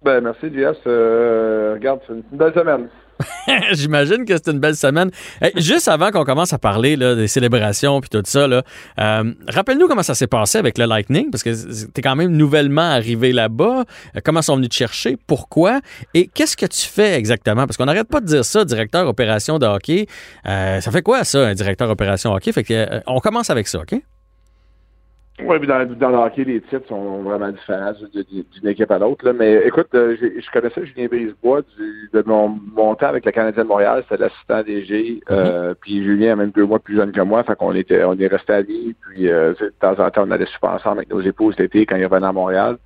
F: Ben, merci, JS. Euh, regarde, c'est une belle semaine. *laughs*
C: J'imagine que c'est une belle semaine. juste avant qu'on commence à parler des célébrations puis tout ça, euh, rappelle-nous comment ça s'est passé avec le Lightning, parce que tu es quand même nouvellement arrivé là-bas. Euh, comment sont venus te chercher? Pourquoi? Et qu'est-ce que tu fais exactement? Parce qu'on n'arrête pas de dire ça, directeur opération de hockey. Euh, ça fait quoi, ça, un directeur opération hockey? Fait que, on commence avec ça, OK?
F: Oui, puis dans, dans le hockey, les titres sont vraiment différents d'une équipe à l'autre. Mais écoute, euh, je connaissais Julien Brisebois du, de mon, mon, temps avec le Canadien de Montréal, c'était l'assistant DG. Euh, puis Julien est même deux mois plus jeune que moi, fait qu'on était on est resté amis. Puis euh, de temps en temps, on allait super ensemble avec nos épouses l'été quand ils revenaient à Montréal.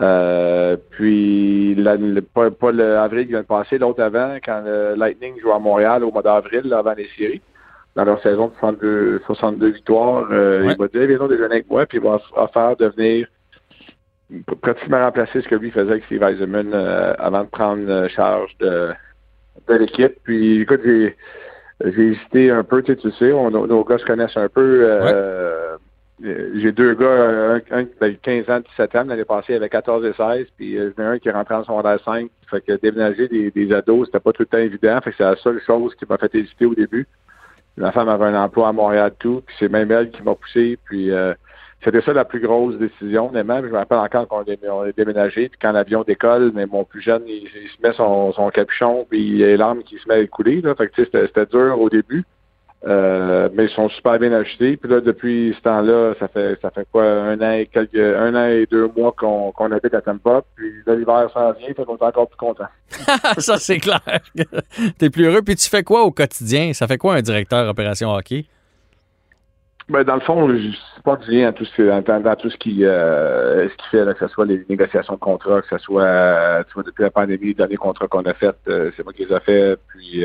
F: Euh, puis le, pas, pas l'avril qui vient de passer, l'autre avant, quand le Lightning joue à Montréal au mois d'avril, avant les séries dans leur saison de 62, 62 victoires. Euh, Il va dire, viens déjeuner avec moi, puis il va faire devenir pratiquement remplacer ce que lui faisait avec Steve Eisenman euh, avant de prendre euh, charge de, de l'équipe. Puis écoute, j'ai hésité un peu, tu sais, tu sais nos gars se connaissent un peu. Euh, J'ai deux gars, un, qui avait 15 ans, 17 ans, l'année passée, il avait 14 et 16, puis j'en ai un qui est rentré en secondaire 5. Fait que déménager des, des ados, c'était pas tout le temps évident. Fait que c'est la seule chose qui m'a fait hésiter au début. Ma femme avait un emploi à Montréal tout, puis c'est même elle qui m'a poussé. Puis euh, c'était ça la plus grosse décision, même. Je me rappelle encore qu'on est déménagé, puis quand l'avion décolle, mais mon plus jeune, il, se met son, son capuchon, puis il y a les larmes qui se met à couler. Là. Fait que c'était dur au début. Euh, mais ils sont super bien achetés. Puis là, depuis ce temps-là, ça fait ça fait quoi, un an et quelques un an et deux mois qu'on qu'on habite à Tampa. Puis l'hiver s'en vient, fait qu'on est encore plus content. *laughs* *laughs*
C: ça, c'est clair. *laughs* T'es plus heureux. Puis tu fais quoi au quotidien? Ça fait quoi un directeur opération hockey?
F: Ben, dans le fond, je suis pas lien à tout ce, dans, dans tout ce qui, euh, ce qui fait, que ce soit les négociations de contrats, que ce soit, tu vois, depuis la pandémie, les derniers contrats qu'on a fait, euh, c'est moi qui les ai fait. Puis,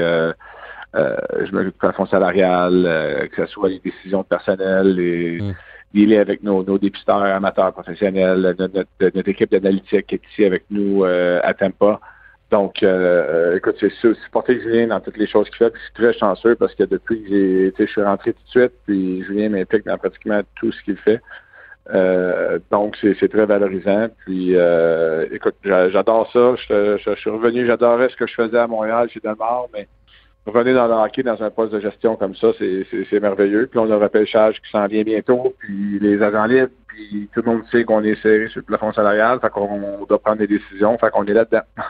F: euh, euh, je m'occupe du plafond salarial, euh, que ce soit les décisions personnelles, les, mm. liens avec nos, nos dépisteurs amateurs professionnels, notre, équipe d'analytique qui est ici avec nous euh, à Tampa. Donc, écoute, c'est supporter Julien dans toutes les choses qu'il fait. je suis très chanceux parce que depuis que je suis rentré tout de suite, puis Julien m'implique dans pratiquement tout ce qu'il fait. donc, c'est très valorisant. Puis, écoute, j'adore ça. Je, je, suis revenu, j'adorais ce que je faisais à Montréal chez Delmar, mais revenir dans le hockey dans un poste de gestion comme ça, c'est merveilleux. Puis on a un repêchage qui s'en vient bientôt, puis les agents libres, puis tout le monde sait qu'on est serré sur le plafond salarial, fait qu'on doit prendre des décisions, fait qu'on est là-dedans. *laughs*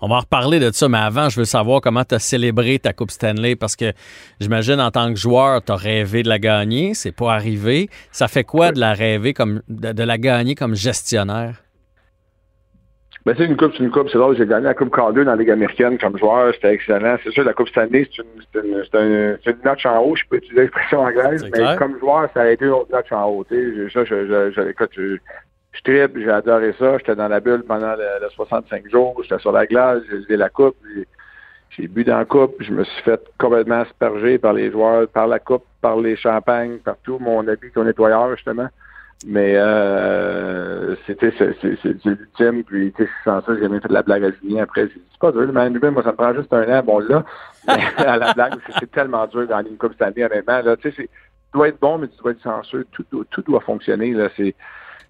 C: On va en reparler de ça, mais avant, je veux savoir comment tu as célébré ta Coupe Stanley, parce que j'imagine en tant que joueur, tu as rêvé de la gagner, c'est pas arrivé. Ça fait quoi de la rêver comme de la gagner comme gestionnaire?
F: Ben, c'est une coupe, c'est une coupe. C'est drôle, j'ai gagné la Coupe Calder dans la Ligue américaine comme joueur. C'était excellent. C'est sûr, la Coupe Stanley, c'est une, une, une, une, notch en haut. Je peux utiliser l'expression anglaise, mais comme joueur, ça a été une autre notch en haut. Ça, je, je, je, écoute, je, je tripe, j'ai adoré ça. J'étais dans la bulle pendant les 65 jours. J'étais sur la glace, j'ai levé la coupe. J'ai bu dans la coupe. Je me suis fait complètement asperger par les joueurs, par la coupe, par les champagnes, par tout mon habit qu'on nettoyeur, justement. Mais euh, c'était c'est l'ultime, puis tu sais, sans ça, j'ai jamais fait de la blague à Julien après. J'ai dit, c'est pas dur, mais moi, ça me prend juste un an, bon là, *laughs* à la blague, c'est tellement dur dans une coupe cette année, honnêtement. Là, tu sais, tu dois être bon, mais tu dois être censure, tout, tout doit fonctionner. Là, c'est.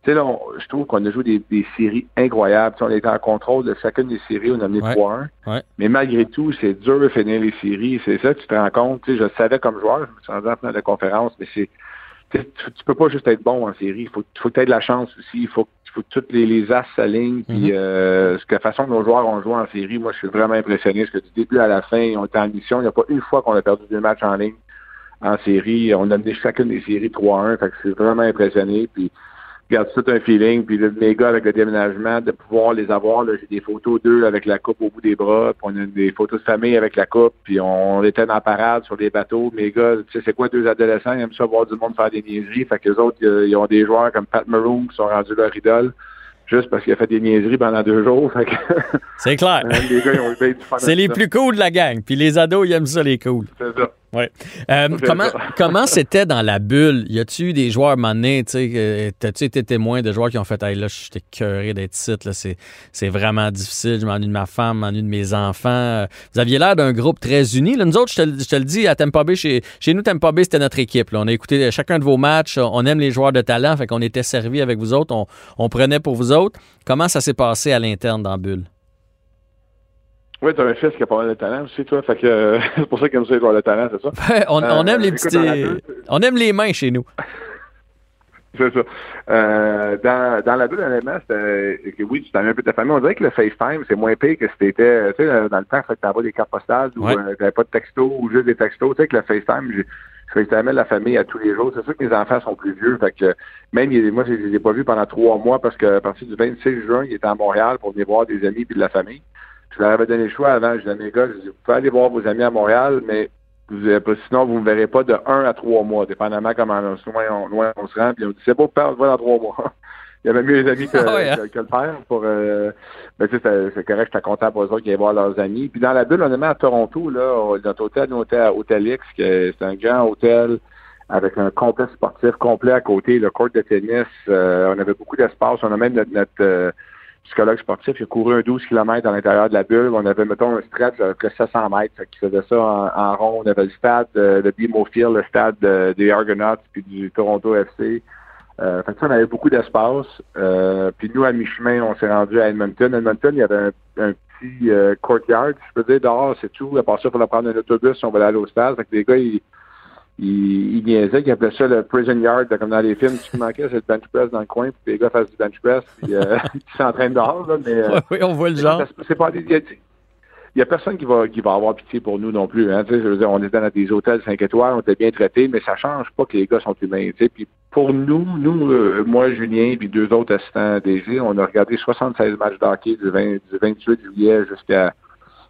F: Tu sais, là, je trouve qu'on a joué des, des séries incroyables. on était en contrôle de chacune des séries, on a mené 3-1. Mais malgré tout, c'est dur de finir les séries. C'est ça que tu te rends compte. Tu sais, je savais comme joueur, je me suis rendu en de la conférence, mais c'est tu, tu peux pas juste être bon en série. Il faut, faut que tu aies de la chance aussi. Il faut, faut que toutes les, les as s'alignent. Puis, euh, ce que la façon dont nos joueurs ont joué en série, moi, je suis vraiment impressionné. Parce que du début à la fin, ils ont été en mission. Il n'y a pas une fois qu'on a perdu deux matchs en ligne en série. On a mené chacune des séries 3-1. Fait que je suis vraiment impressionné. Puis, garde tout un feeling. Puis le, mes gars avec le déménagement, de pouvoir les avoir, j'ai des photos d'eux avec la coupe au bout des bras, puis on a des photos de famille avec la coupe, puis on était dans la parade sur des bateaux. Mes gars, tu sais, c'est quoi deux adolescents, ils aiment ça voir du monde faire des niaiseries. Fait que les autres, ils ont des joueurs comme Pat Maroon qui sont rendus leur idole juste parce qu'il a fait des niaiseries pendant deux jours. *laughs*
C: C'est clair. *laughs*
F: les gars, ils ont
C: C'est les plus cool de la gang. Puis les ados, ils aiment ça, les cools.
F: C'est ça.
C: Oui. Euh, comment *laughs* comment c'était dans la bulle? Y a-tu eu des joueurs, donné, t'as-tu été témoin de joueurs qui ont fait, hey, là, j'étais curé d'être ici, là, c'est vraiment difficile, je m'ennuie de ma femme, je m'ennuie de mes enfants. Vous aviez l'air d'un groupe très uni. Là, nous autres, je te, le dis, à Tampa Bay, chez, chez nous, Tampa Bay, c'était notre équipe. On a écouté chacun de vos matchs, on aime les joueurs de talent, fait qu'on était servis avec vous autres, on, on prenait pour vous autres. Comment ça s'est passé à l'interne dans la bulle?
F: Oui, tu as un fils qui a pas mal de talent aussi, toi. Fait que euh, *laughs* c'est pour ça qu'il aime ça les joueurs de talent, c'est ça? *laughs*
C: on, on, aime les euh, petits. on aime les mains chez nous. *laughs*
F: c'est ça. Euh, dans, dans la bulle, honnêtement, c'était oui, tu t'avais un peu ta famille. On dirait que le FaceTime, c'est moins pire que si t'étais, tu sais, dans le temps, tu avais des cartes postales ou tu n'avais pas de texto ou juste des textos. Tu sais, que le FaceTime, je FaceTime la famille à tous les jours. C'est sûr que mes enfants sont plus vieux. Fait que même moi, je les ai pas vus pendant trois mois parce que à partir du 26 juin, ils étaient à Montréal pour venir voir des amis et de la famille. Je leur avais donné le choix avant. Je disais à mes gars, je dis, vous pouvez aller voir vos amis à Montréal, mais sinon, vous ne me verrez pas de un à trois mois, dépendamment comment loin on, loin on se rend. Puis on dit, c'est beau, père, on se voit dans trois mois. *laughs* Il y avait mieux les amis que, *laughs* ah hein? que, le père. Pour, euh, ben, c'est correct, j'étais content pour eux autres qui allaient voir leurs amis. Puis dans la bulle, on est à Toronto, là, notre hôtel, nous, était à Hôtel X, c'est un grand hôtel avec un complexe sportif complet à côté, le court de tennis. Euh, on avait beaucoup d'espace. On a même notre, notre euh, psychologue sportif, il a couru un 12 km à l'intérieur de la bulle. On avait, mettons, un stretch de 700 mètres, qui faisait ça en, rond. On avait le stade de, de BMO Field, le stade des Argonauts, puis du Toronto FC. Euh, fait que ça, on avait beaucoup d'espace. Euh, puis nous, à mi-chemin, on s'est rendu à Edmonton. Edmonton, il y avait un, petit euh, courtyard, je peux dire, dehors, c'est tout. À part ça, il fallait prendre un autobus, on va aller au stade. Fait que les gars, ils il, il niaisait, il appelait ça le prison yard, comme dans les films. Ce qui manquait, c'est le bench press dans le coin, puis les gars fassent du bench press, puis euh, *laughs* *laughs* ils s'entraînent dehors. Là, mais, euh,
C: oui, on voit le genre.
F: C'est pas il y, a, personne qui va qui va avoir pitié pour nous non plus. Hein, je veux dire, on était dans des hôtels 5 étoiles, on était bien traités, mais ça change pas que les gars sont humains. Puis pour nous, nous, euh, moi, Julien, puis deux autres assistants DG, on a regardé 76 matchs d'hockey du, 20, du 28 juillet jusqu'à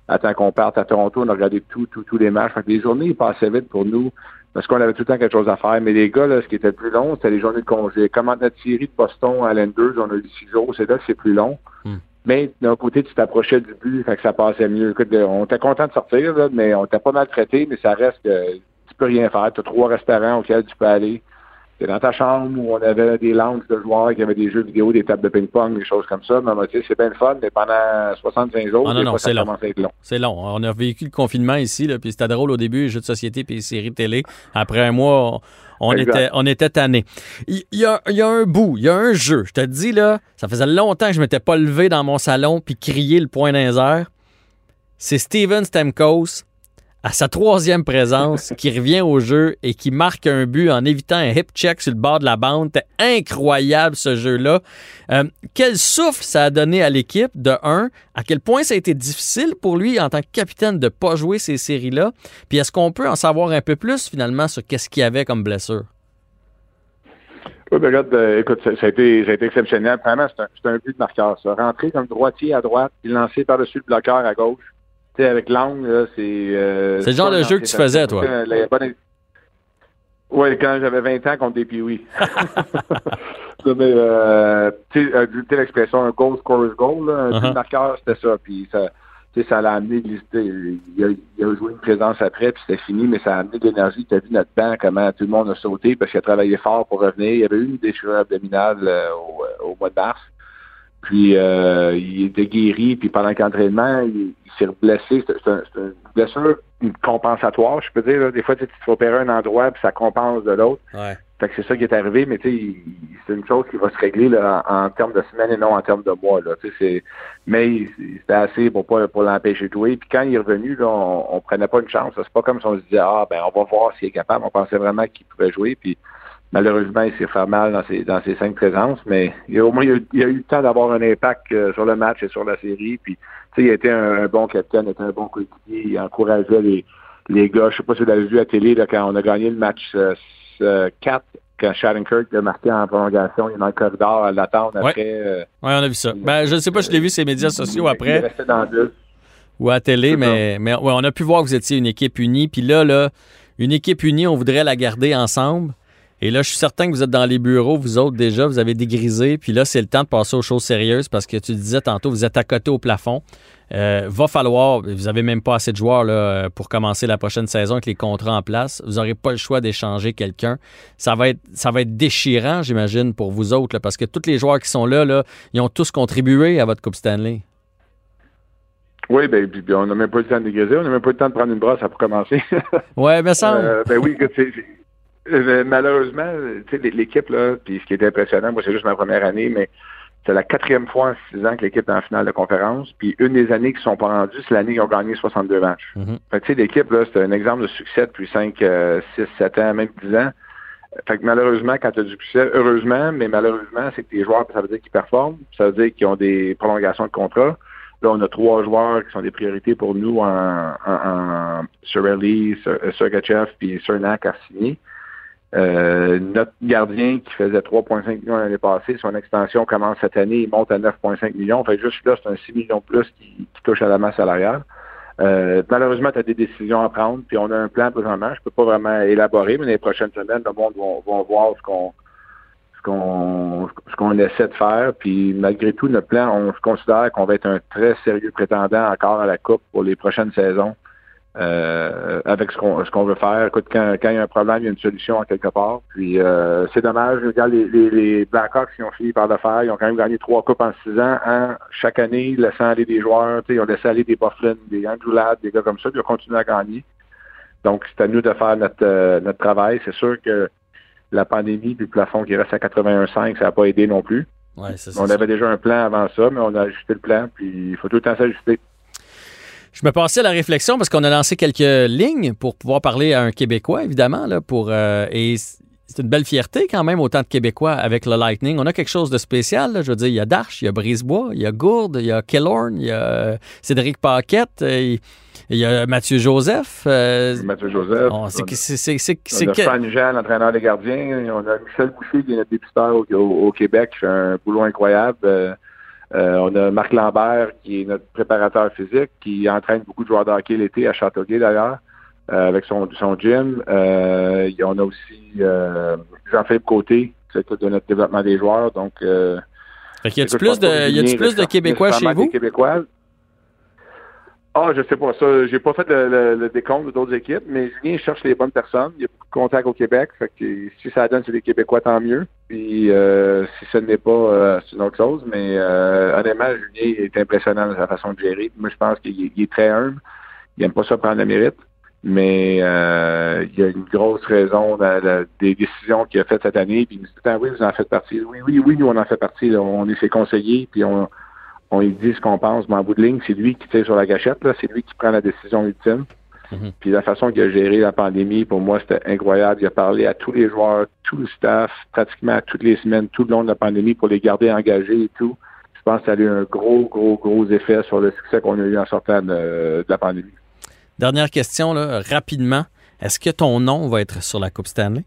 F: à temps qu'on parte à Toronto, on a regardé tous tout, tous les matchs. Fait que les journées ils passaient vite pour nous parce qu'on avait tout le temps quelque chose à faire. Mais les gars, là, ce qui était le plus long, c'était les journées de congé. Comme en Thierry de Boston à l'N2, on a eu six jours, c'est là que c'est plus long. Hmm. Mais d'un côté, tu t'approchais du but, fait que ça passait mieux. Écoute, on était content de sortir, là, mais on était pas mal traité, mais ça reste que tu peux rien faire. Tu as trois restaurants auxquels tu peux aller. C'est dans ta chambre où on avait des lounges de joueurs qui avaient des jeux vidéo, des tables de ping-pong, des choses comme ça. Mais tu sais, c'est bien le fun, mais pendant 65 jours,
C: ah, non, c'est long. C'est long. On a vécu le confinement ici, là, puis c'était drôle au début, jeux de société puis séries télé. Après un mois, on, était, on était tannés. Il y, a, y, a, un bout, il y a un jeu. Je te dis, là, ça faisait longtemps que je m'étais pas levé dans mon salon puis crié le point d'un C'est Steven Stemkos à sa troisième présence, qui revient au jeu et qui marque un but en évitant un hip check sur le bord de la bande. C'était incroyable ce jeu-là. Euh, quel souffle ça a donné à l'équipe, de un, à quel point ça a été difficile pour lui en tant que capitaine de ne pas jouer ces séries-là? Puis est-ce qu'on peut en savoir un peu plus finalement sur qu'est-ce qu'il y avait comme blessure?
F: Oui, ben regarde, euh, écoute, ça, a été, exceptionnel. Vraiment, c'est un, un, but de marqueur, ça. Rentrer comme droitier à droite, puis lancer par-dessus le bloqueur à gauche avec l'angle, c'est.
C: Euh, c'est le genre de jeu que tu faisais, toi.
F: Oui, quand j'avais 20 ans contre des piouis. *laughs* *laughs* euh, tu sais, euh, l'expression un goal scores goal, un uh-huh. marqueur, c'était ça. Puis ça, ça l'a amené, il a, il a joué une présence après, puis c'était fini, mais ça a amené de l'énergie. Tu as vu notre banc, comment tout le monde a sauté parce qu'il a travaillé fort pour revenir. Il y avait eu une déchirure abdominale euh, au, au, mois de mars. Puis euh, il était guéri, puis pendant l'entraînement, il, il s'est blessé. C'est une blessure compensatoire, je peux dire. Des fois, tu te fais opérer un endroit, puis ça compense de l'autre.
C: Ouais.
F: Fait que c'est ça qui est arrivé, mais tu sais, c'est une chose qui va se régler là, en, termes de semaines et non en termes de mois. Là. Mais c'était assez pour pas pour l'empêcher de jouer. Puis quand il est revenu, là, on, on prenait pas une chance. C'est pas comme si on se disait Ah ben on va voir s'il est capable. On pensait vraiment qu'il pouvait jouer. Puis Malheureusement, il s'est fait mal dans ses, dans ses cinq présences, mais il a, au moins il a, eu le temps d'avoir un impact euh, sur le match et sur la série. Puis, il a été un, bon capitaine, il a été un bon coéquipier, il encourageait les, les gars. Je sais pas si vous l'avez vu à télé là, quand on a gagné le match 4, euh, quand Shattenkirk a marqué en prolongation, il est dans le corridor à l'attendre après.
C: Euh, oui, on a vu ça. Ben, je ne sais pas si je l'ai vu sur les médias sociaux après.
F: Il restait dans le
C: Ou à télé, mais, mais ouais, on a pu voir que vous étiez une équipe unie. Puis là, là, une équipe unie, on voudrait la garder ensemble. Et là, je suis certain que vous êtes dans les bureaux, vous autres déjà, vous avez dégrisé, puis là, c'est le temps de passer aux choses sérieuses parce que tu disais tantôt, vous êtes à côté au plafond. Euh, va falloir, vous n'avez même pas assez de joueurs là, pour commencer la prochaine saison avec les contrats en place. Vous n'aurez pas le choix d'échanger quelqu'un. Ça va être, ça va être déchirant, j'imagine, pour vous autres, parce que tous les joueurs qui sont là, là, ils ont tous contribué à votre Coupe Stanley.
F: Oui, ben, on n'a même pas eu le temps de dégriser, on n'a même pas eu le temps de prendre une brosse pour commencer.
C: oui, mais ça. Euh,
F: ben oui, euh, malheureusement, l'équipe, là, puis ce qui est impressionnant, moi, c'est juste ma première année, mais c'est la quatrième fois en six ans que l'équipe est en finale de conférence. Puis une des années qui ne sont pas rendues, c'est l'année qu'ils ont gagné 62 matchs. Mm-hmm. Fait que, l'équipe, là, c'est un exemple de succès depuis 5, 6, 7 ans, même 10 ans. Fait que malheureusement, quand tu as du succès, heureusement, mais malheureusement, c'est que tes joueurs, ça veut dire qu'ils performent, ça veut dire qu'ils ont des prolongations de contrat. Là, on a trois joueurs qui sont des priorités pour nous en, en, en Surelli, Sergachev puis Cernak à signer. Euh, notre gardien qui faisait 3,5 millions l'année passée, son extension commence cette année, il monte à 9,5 millions. Fait juste là, c'est un 6 millions plus qui, touche à la masse salariale. Euh, malheureusement, tu as des décisions à prendre, puis on a un plan présentement. Je peux pas vraiment élaborer, mais les prochaines semaines, le monde va, voir ce qu'on ce qu'on ce qu'on essaie de faire. Puis malgré tout, notre plan, on se considère qu'on va être un très sérieux prétendant encore à la Coupe pour les prochaines saisons. Euh, avec ce qu'on ce qu'on veut faire. Écoute, quand, quand il y a un problème, il y a une solution en quelque part. Puis euh, c'est dommage. Regarde, les, les, les Blackhawks qui ont fini par le faire, ils ont quand même gagné trois coupes en six ans, hein, chaque année, laissant aller des joueurs. Ils ont laissé aller des Bufflin, des Andrew Ladd, des gars comme ça, puis ils ont continué à gagner. Donc, c'est à nous de faire notre, euh, notre travail. C'est sûr que la pandémie du plafond qui reste à 81,5, ça n'a pas aidé non plus.
C: Ouais,
F: on avait déjà un plan avant ça, mais on a ajusté le plan, puis il faut tout le temps s'ajuster.
C: Je me passais à la réflexion parce qu'on a lancé quelques lignes pour pouvoir parler à un Québécois, évidemment, là, pour, euh, et c'est une belle fierté quand même, autant de Québécois avec le Lightning. On a quelque chose de spécial. je veux dire, il y a Darche, il y a Brisebois, il y a Gourde, il y a Killorn, il y a euh, Cédric Paquette, euh, il y a Mathieu Joseph.
F: Mathieu Joseph.
C: c'est
F: on a Jean, l'entraîneur des gardiens. On a Michel Boucher, qui est notre dépisteur au, au, Québec, qui fait un boulot incroyable. Euh, on a Marc Lambert, qui est notre préparateur physique, qui entraîne beaucoup de joueurs de hockey l'été à Châteauguay d'ailleurs, euh, avec son, son gym. Euh, on a aussi Jean-Philippe Côté, qui s'occupe de notre développement des joueurs. Donc,
C: fait y a-tu plus de, y a plus de Québécois chez vous?
F: Québécois. Ah, je sais pas ça. J'ai pas fait le, décompte d'autres équipes, mais Julien cherche les bonnes personnes. Il y a beaucoup de contacts au Québec. Si ça donne c'est des Québécois, tant mieux. Puis euh, si ce n'est pas, euh, c'est une autre chose. Mais euh, honnêtement, Julien est impressionnant dans sa façon de gérer. Moi, je pense qu'il est très humble. Il aime pas ça prendre la mérite. Mais il y a une grosse raison des décisions qu'il a faites cette année. Puis il nous dit, oui, vous en faites partie. Oui, oui, oui, nous, on en fait partie. On est ses conseillers. Puis on on lui dit ce qu'on pense, mais en bout de ligne, c'est lui qui tire sur la gâchette, là, c'est lui qui prend la décision ultime. Mhm. Puis la façon qu'il a géré la pandémie, pour moi, c'était incroyable. Il a parlé à tous les joueurs, tout le staff, pratiquement toutes les semaines, tout le long de la pandémie pour les garder engagés et tout. Je pense que ça a eu un gros, gros, gros effet sur le succès qu'on a eu en sortant de, la pandémie.
C: Dernière question, là, rapidement. Est-ce que ton nom va être sur la Coupe Stanley?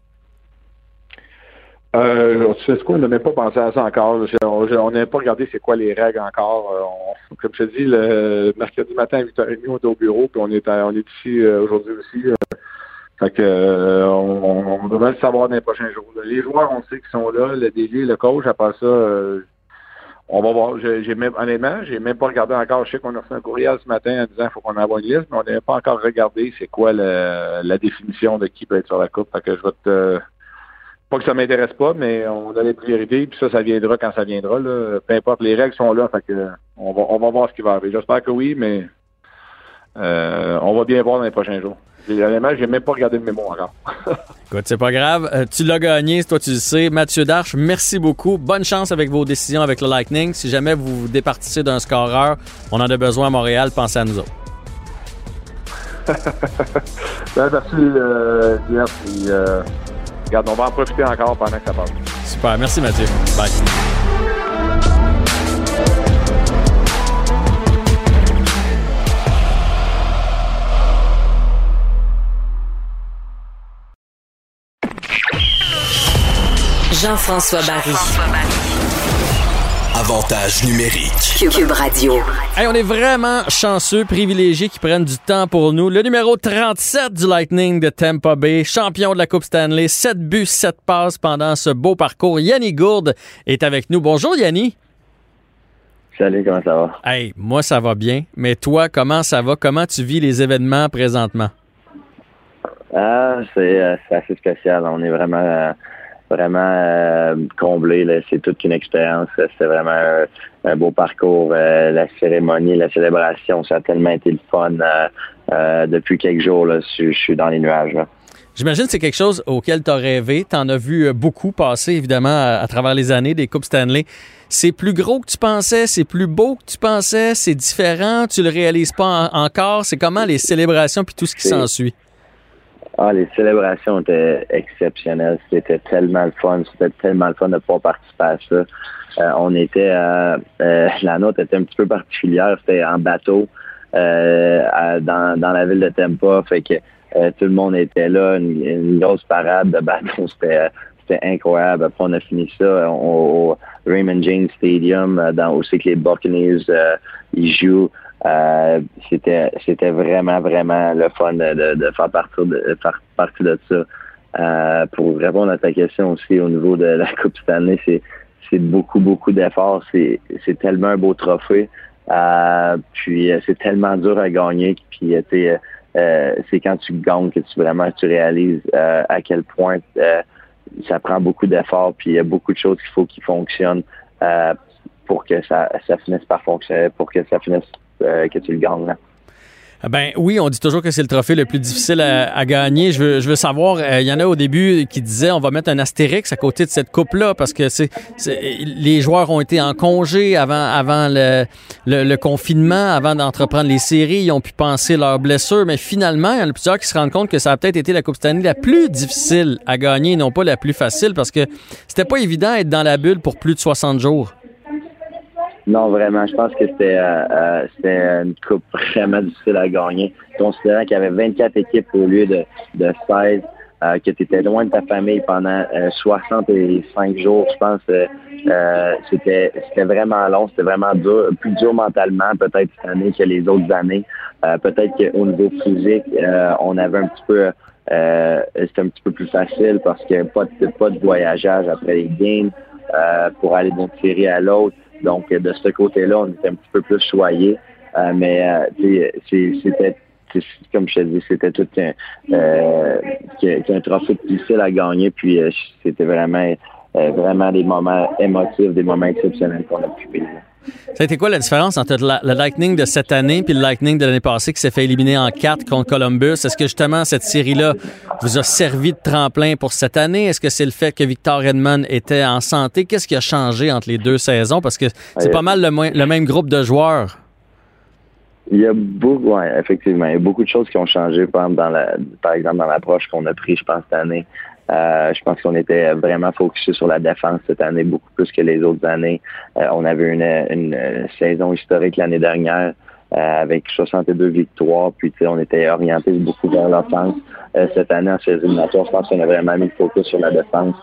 F: Euh, tu sais quoi, on n'a même pas pensé à ça encore. On n'a pas regardé c'est quoi les règles encore. Euh, comme je te dis, le mercredi matin à 8h30, on est au bureau, puis on est, on est ici euh, aujourd'hui aussi. Euh. fait que on, devrait le savoir dans les prochains jours. Les joueurs, on sait qu'ils sont là, le DG, le coach, après ça, on va voir. J'ai même, honnêtement, j'ai même pas regardé encore. Je sais qu'on a fait un courriel ce matin en disant qu'il faut qu'on envoie une liste, mais on n'a pas encore regardé c'est quoi la définition de qui peut être sur la coupe. Fait que je vais te pas que ça m'intéresse pas, mais on a les priorités, puis ça, ça viendra quand ça viendra. Là. Peu importe, les règles sont là, fait que on va, on va voir ce qui va arriver. J'espère que oui, mais euh, on va bien voir dans les prochains jours. Honnêtement, j'ai même pas regardé le mémo encore. *laughs*
C: Écoute, c'est pas grave. Euh, tu l'as gagné, toi tu le sais. Mathieu Darche, merci beaucoup. Bonne chance avec vos décisions avec le Lightning. Si jamais vous vous départissez d'un scoreur, on en a besoin à Montréal, pensez à nous autres. *laughs*
F: ben, merci, euh, euh Regarde, on va en profiter encore pendant que ça passe.
C: Super. Merci, Mathieu. Bye.
A: Jean-François Barry.
B: Avantage numérique.
A: Cube Radio.
C: Hey, on est vraiment chanceux, privilégiés qui prennent du temps pour nous. Le numéro 37 du Lightning de Tampa Bay, champion de la Coupe Stanley, 7 buts, 7 passes pendant ce beau parcours. Yanni Gourde est avec nous. Bonjour Yanni.
G: Salut, comment ça va?
C: Hey, moi ça va bien, mais toi, comment ça va? Comment tu vis les événements présentement?
G: Ah, c'est euh, assez spécial. On est vraiment euh, vraiment euh, comblé. C'est toute une expérience. C'est vraiment un, beau parcours. la cérémonie, la célébration, ça a tellement été le fun. depuis quelques jours, là, je, suis dans les nuages.
C: J'imagine que c'est quelque chose auquel tu as rêvé. Tu en as vu beaucoup passer, évidemment, à, travers les années des Coupes Stanley. C'est plus gros que tu pensais, c'est plus beau que tu pensais, c'est différent, tu le réalises pas encore? C'est comment les célébrations puis tout ce qui s'ensuit?
G: Ah, les célébrations étaient exceptionnelles. C'était tellement le fun. C'était tellement le fun de pouvoir participer à ça. Euh, on était, euh, euh, *laughs* la nôtre était un petit peu particulière. C'était en bateau dans, dans la ville de Tampa. Fait que tout le monde était là. Une, grosse parade de bateau. *laughs* C'était c'était incroyable. Après, on a fini ça au, Raymond James Stadium, dans, où c'est que les Buccaneers ils jouent. Euh, c'était c'était vraiment vraiment le fun de, de, faire partie de faire partie de ça. Euh, pour répondre à ta question aussi au niveau de la Coupe Stanley, c'est c'est beaucoup beaucoup d'efforts. C'est c'est tellement un beau trophée. Euh, puis c'est tellement dur à gagner. Puis c'est quand tu gagnes que tu vraiment tu réalises à quel point ça prend beaucoup d'efforts. Puis il y a beaucoup de choses qu'il faut qui fonctionnent pour que ça ça finisse par fonctionner, pour que ça finisse euh, que tu le gagnes.
C: Ah ben oui, on dit toujours que c'est le trophée le plus difficile à, gagner. Je veux, savoir, euh, il y en a au début qui disaient on va mettre un astérix à côté de cette coupe-là parce que les joueurs ont été en congé avant, le, confinement, avant d'entreprendre les séries. Ils ont pu penser leurs blessures, mais finalement, il y en a plusieurs qui se rendent compte que ça a peut-être été la Coupe Stanley la plus difficile à gagner, non pas la plus facile parce que c'était pas évident d'être dans la bulle pour plus de 60 jours.
G: Non, vraiment. Je pense que c'était euh, euh une coupe vraiment difficile à gagner. Considérant qu'il y avait 24 équipes au lieu de, de 16, euh, que tu étais loin de ta famille pendant 65 euh, jours, je pense que c'était c'était vraiment long, c'était vraiment dur, plus dur mentalement peut-être cette année que les autres années. peut-être qu'au niveau physique, on avait un petit peu c'était un petit peu plus facile parce que pas de pas de voyageage après les games pour aller d'une série à l'autre. Donc, de ce côté-là, on était un petit peu plus choyés. Euh, mais euh, c'était comme je te dis, c'était tout un, euh, un trophée difficile à gagner. Puis c'était vraiment, vraiment des moments émotifs, des moments exceptionnels qu'on a pu vivre.
C: Ça a été quoi la différence entre le Lightning de cette année et le Lightning de l'année passée qui s'est fait éliminer en quatre contre Columbus? Est-ce que justement cette série-là vous a servi de tremplin pour cette année? Est-ce que c'est le fait que Victor Edmond était en santé? Qu'est-ce qui a changé entre les deux saisons? Parce que c'est pas mal le, même groupe de joueurs.
G: Il y a beaucoup, ouais, effectivement, il y a beaucoup de choses qui ont changé, par exemple, dans la, par exemple, dans l'approche qu'on a pris, je pense, cette année. Euh, je pense qu'on était vraiment focusé sur la défense cette année, beaucoup plus que les autres années. Euh, on avait une, une saison historique l'année dernière euh, avec 62 victoires, puis on était orienté beaucoup vers l'offense. cette année, en saison éliminatoire, je pense qu'on a vraiment mis le focus sur la défense.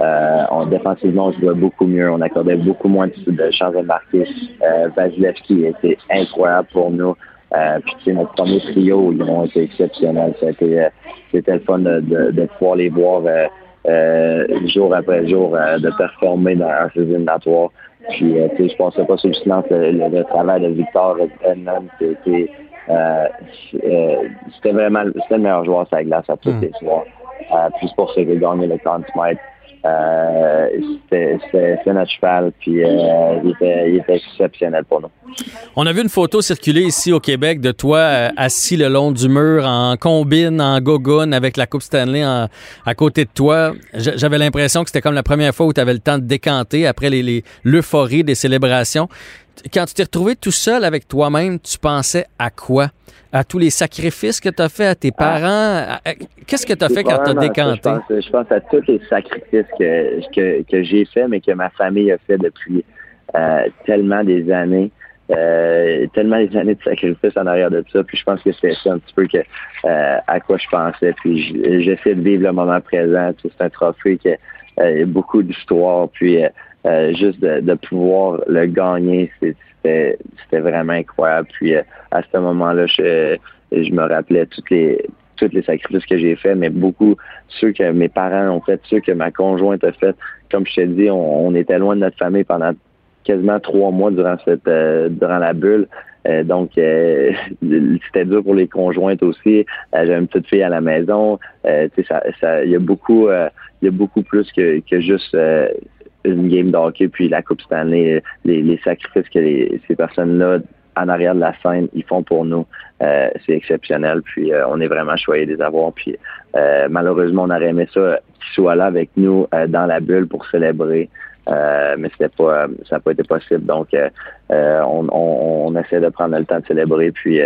G: On, défensivement, on jouait beaucoup mieux. On accordait beaucoup moins de chances de marquer. Euh, Vasilevski était incroyable pour nous. Euh, puis notre premier trio, ils ont été exceptionnels. C'était, c'était le fun de, de, de pouvoir les voir euh, euh, jour après jour de performer dans un ces éliminatoires. Puis je pensais pas sur le silence le, travail de Victor c'était c'était vraiment c'était le meilleur joueur sur la glace à tous hmm. les soirs. puis c'est pour ça qu'il a gagné le Conn Smythe. Euh, c'était notre cheval, puis euh, il, était, exceptionnel pour nous.
C: On a vu une photo circuler ici au Québec de toi euh, assis le long du mur en combine, en gogoon, avec la Coupe Stanley à côté de toi. J'avais l'impression que c'était comme la première fois où tu avais le temps de décanter après l'euphorie les, des célébrations quand tu t'es retrouvé tout seul avec toi-même, tu pensais à quoi? À tous les sacrifices que tu as fait à tes parents? Qu'est-ce que tu as fait quand tu as décanté?
G: Je pense, à tous les sacrifices que, que, j'ai fait, mais que ma famille a fait depuis euh, tellement des années. Euh, tellement des années de sacrifices en arrière de ça. Puis je pense que c'est ça un petit peu que euh, à quoi je pensais. Puis j'essaie de vivre le moment présent. c'est un trophée qui a beaucoup d'histoire. Puis juste de, pouvoir le gagner, c'était vraiment incroyable. Puis à ce moment-là, je, je me rappelais toutes les tous les sacrifices que j'ai faits, mais beaucoup ceux que mes parents ont fait, ceux que ma conjointe a fait. Comme je t'ai dit, on, était loin de notre famille pendant quasiment trois mois durant cette durant la bulle. Euh, donc, euh, *laughs* c'était dur pour les conjointes aussi. Euh, J'ai une petite fille à la maison. il ça, y a beaucoup, il y a beaucoup plus que, que juste une game d'hockey puis la Coupe Stanley. Les, les sacrifices que ces personnes-là en arrière de la scène, ils font pour nous. c'est exceptionnel. Puis on est vraiment choyés de les avoir. Puis malheureusement, on aurait aimé ça qu'ils soient là avec nous dans la bulle pour célébrer. Euh, mais c'était pas, ça n'a pas été possible. Donc, euh, euh, on, on, essaie de prendre le temps de célébrer, puis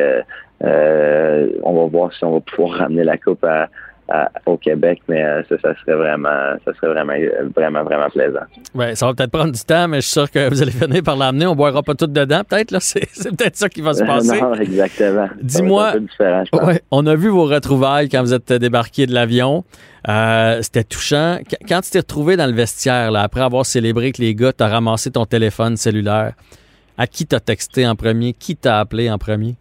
G: on va voir si on va pouvoir ramener la coupe à, au Québec, mais ça, ça, serait vraiment, ça serait vraiment, vraiment, vraiment plaisant.
C: Ouais, ça va peut-être prendre du temps, mais je suis sûr que vous allez finir par l'amener. On boira pas tout dedans, peut-être. *laughs* C'est, peut-être ça qui va se *laughs* passer.
G: non, exactement.
C: Dis-moi, ouais, on a vu vos retrouvailles quand vous êtes débarqué de l'avion. Euh, c'était touchant. Quand tu t'es retrouvé dans le vestiaire, là, après avoir célébré que les gars, t'as ramassé ton téléphone cellulaire, à qui t'as texté en premier? Qui t'a appelé en premier?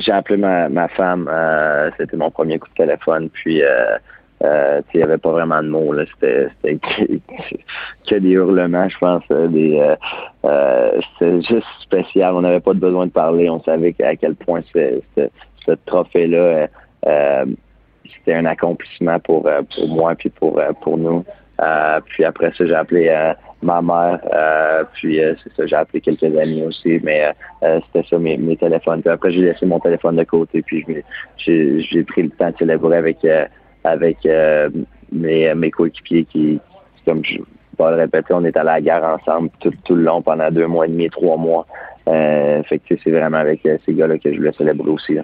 G: J'ai appelé ma, ma femme. Euh, c'était mon premier coup de téléphone. Puis, euh, euh il n'y avait pas vraiment de mots. C'était, *laughs* que, des hurlements, je pense. Des, c'était juste spécial. On n'avait pas besoin de parler. On savait à quel point ce, ce trophée-là c'était un accomplissement pour, euh, pour moi puis pour, euh, pour nous. Euh, puis après ça, j'ai appelé ma mère, puis c'est ça, j'ai appelé quelques amis aussi, mais c'était ça mes, téléphones. Puis après, j'ai laissé mon téléphone de côté, puis j'ai, pris le temps de célébrer avec avec mes, coéquipiers qui, comme je vais le répéter, on est à la gare ensemble tout, le long pendant deux mois et demi, trois mois. fait c'est vraiment avec ces gars-là que je voulais célébrer aussi.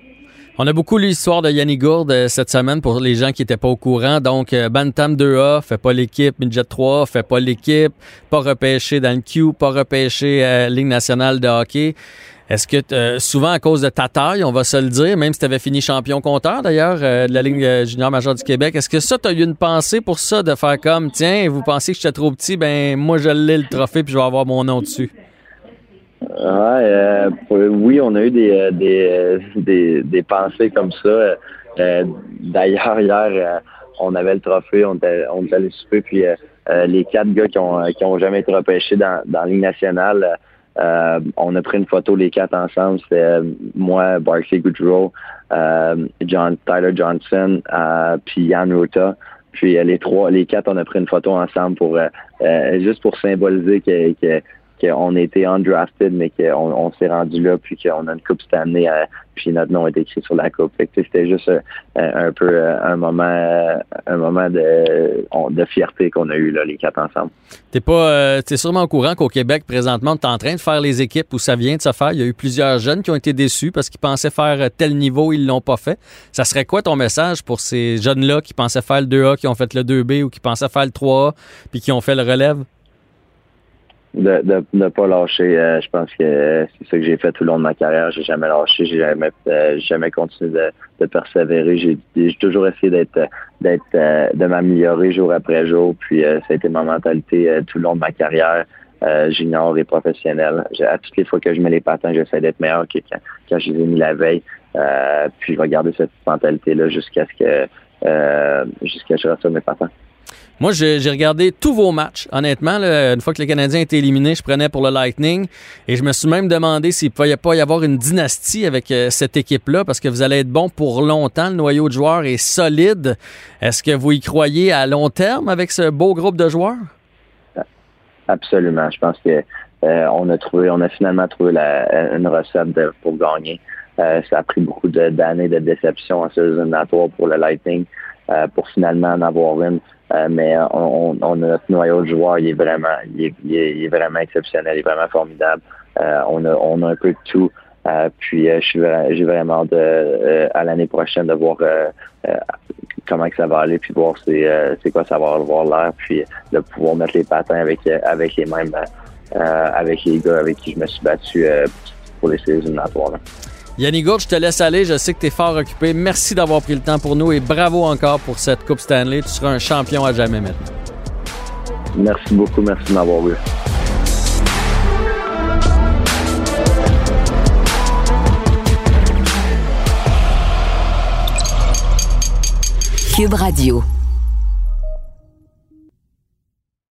C: On a beaucoup lu l'histoire de Yannick Gourde euh, cette semaine pour les gens qui n'étaient pas au courant. Donc, euh, Bantam 2A fait pas l'équipe, Midget 3 fait pas l'équipe, pas repêché dans le Q, pas repêché à Ligue nationale de hockey. Est-ce que euh, souvent à cause de ta taille, on va se le dire, même si tu avais fini champion compteur d'ailleurs de la Ligue junior majeure du Québec, est-ce que ça, tu as eu une pensée pour ça, de faire comme, tiens, vous pensez que j'étais trop petit, ben moi je l'ai le trophée puis je vais avoir mon nom dessus?
G: Euh, oui, on a eu des, euh, euh, des, des, pensées comme ça. D'ailleurs, hier, on avait le trophée, on était, on allé souper, puis les quatre gars qui ont, qui ont jamais été repêchés dans, dans la nationale, on a pris une photo les quatre ensemble. C'était moi, Barclay Goodrow, John, Tyler Johnson, puis Yann Ruta. Puis les trois, les quatre, on a pris une photo ensemble pour juste pour symboliser que qu'on a été undrafted, mais qu'on on, s'est rendu là, puis qu'on a une coupe cette année, euh, puis notre nom est écrit sur la coupe. c'était juste euh, un peu euh, un moment, un moment de, fierté qu'on a eu là, les quatre ensemble.
C: T'es pas, t'es sûrement au courant qu'au Québec présentement, tu es en train de faire les équipes où ça vient de se faire. Il y a eu plusieurs jeunes qui ont été déçus parce qu'ils pensaient faire tel niveau, ils l'ont pas fait. Ça serait quoi ton message pour ces jeunes-là qui pensaient faire le 2A, qui ont fait le 2B ou qui pensaient faire le 3A, puis qui ont fait le relève?
G: De ne pas lâcher. Euh, je pense que c'est ça que j'ai fait tout le long de ma carrière. J'ai jamais lâché, j'ai jamais euh, jamais continué de, de persévérer. J'ai toujours essayé d'être d'être euh, de m'améliorer jour après jour. Puis ça a été ma mentalité tout le long de ma carrière. junior et professionnel. À toutes les fois que je mets les patins, j'essaie d'être meilleur que quand, quand je les ai mis la veille. puis je vais garder cette mentalité-là jusqu'à ce que jusqu'à ce que je reçoive mes patins.
C: Moi, j'ai regardé tous vos matchs. Honnêtement, une fois que les Canadiens étaient éliminés, je prenais pour le Lightning. Et je me suis même demandé s'il ne pouvait pas y avoir une dynastie avec euh, cette équipe-là, parce que vous allez être bon pour longtemps. Le noyau de joueurs est solide. Est-ce que vous y croyez à long terme avec ce beau groupe de joueurs?
G: Absolument. Je pense que euh, on a trouvé, on a finalement trouvé une recette pour gagner. Euh, ça a pris beaucoup d'années de, déception en saison pour le Lightning, pour finalement en avoir une. Euh, mais on, on, a notre noyau de joueurs, il est vraiment, il est, il est, vraiment exceptionnel, il est vraiment formidable. Euh, on, a, on a un peu de tout. Euh, puis suis j'ai vraiment de, à l'année prochaine de voir comment que ça va aller, puis voir c'est, c'est quoi ça va avoir l'air, puis de pouvoir mettre les patins avec avec les mêmes avec les gars avec qui je me suis battu pour les séries éliminatoires.
C: Yannick Gourde, je te laisse aller. Je sais que tu es fort occupé. Merci d'avoir pris le temps pour nous et bravo encore pour cette Coupe Stanley. Tu seras un champion à jamais maintenant.
G: Merci beaucoup. Merci de m'avoir vu.
A: Cube Radio.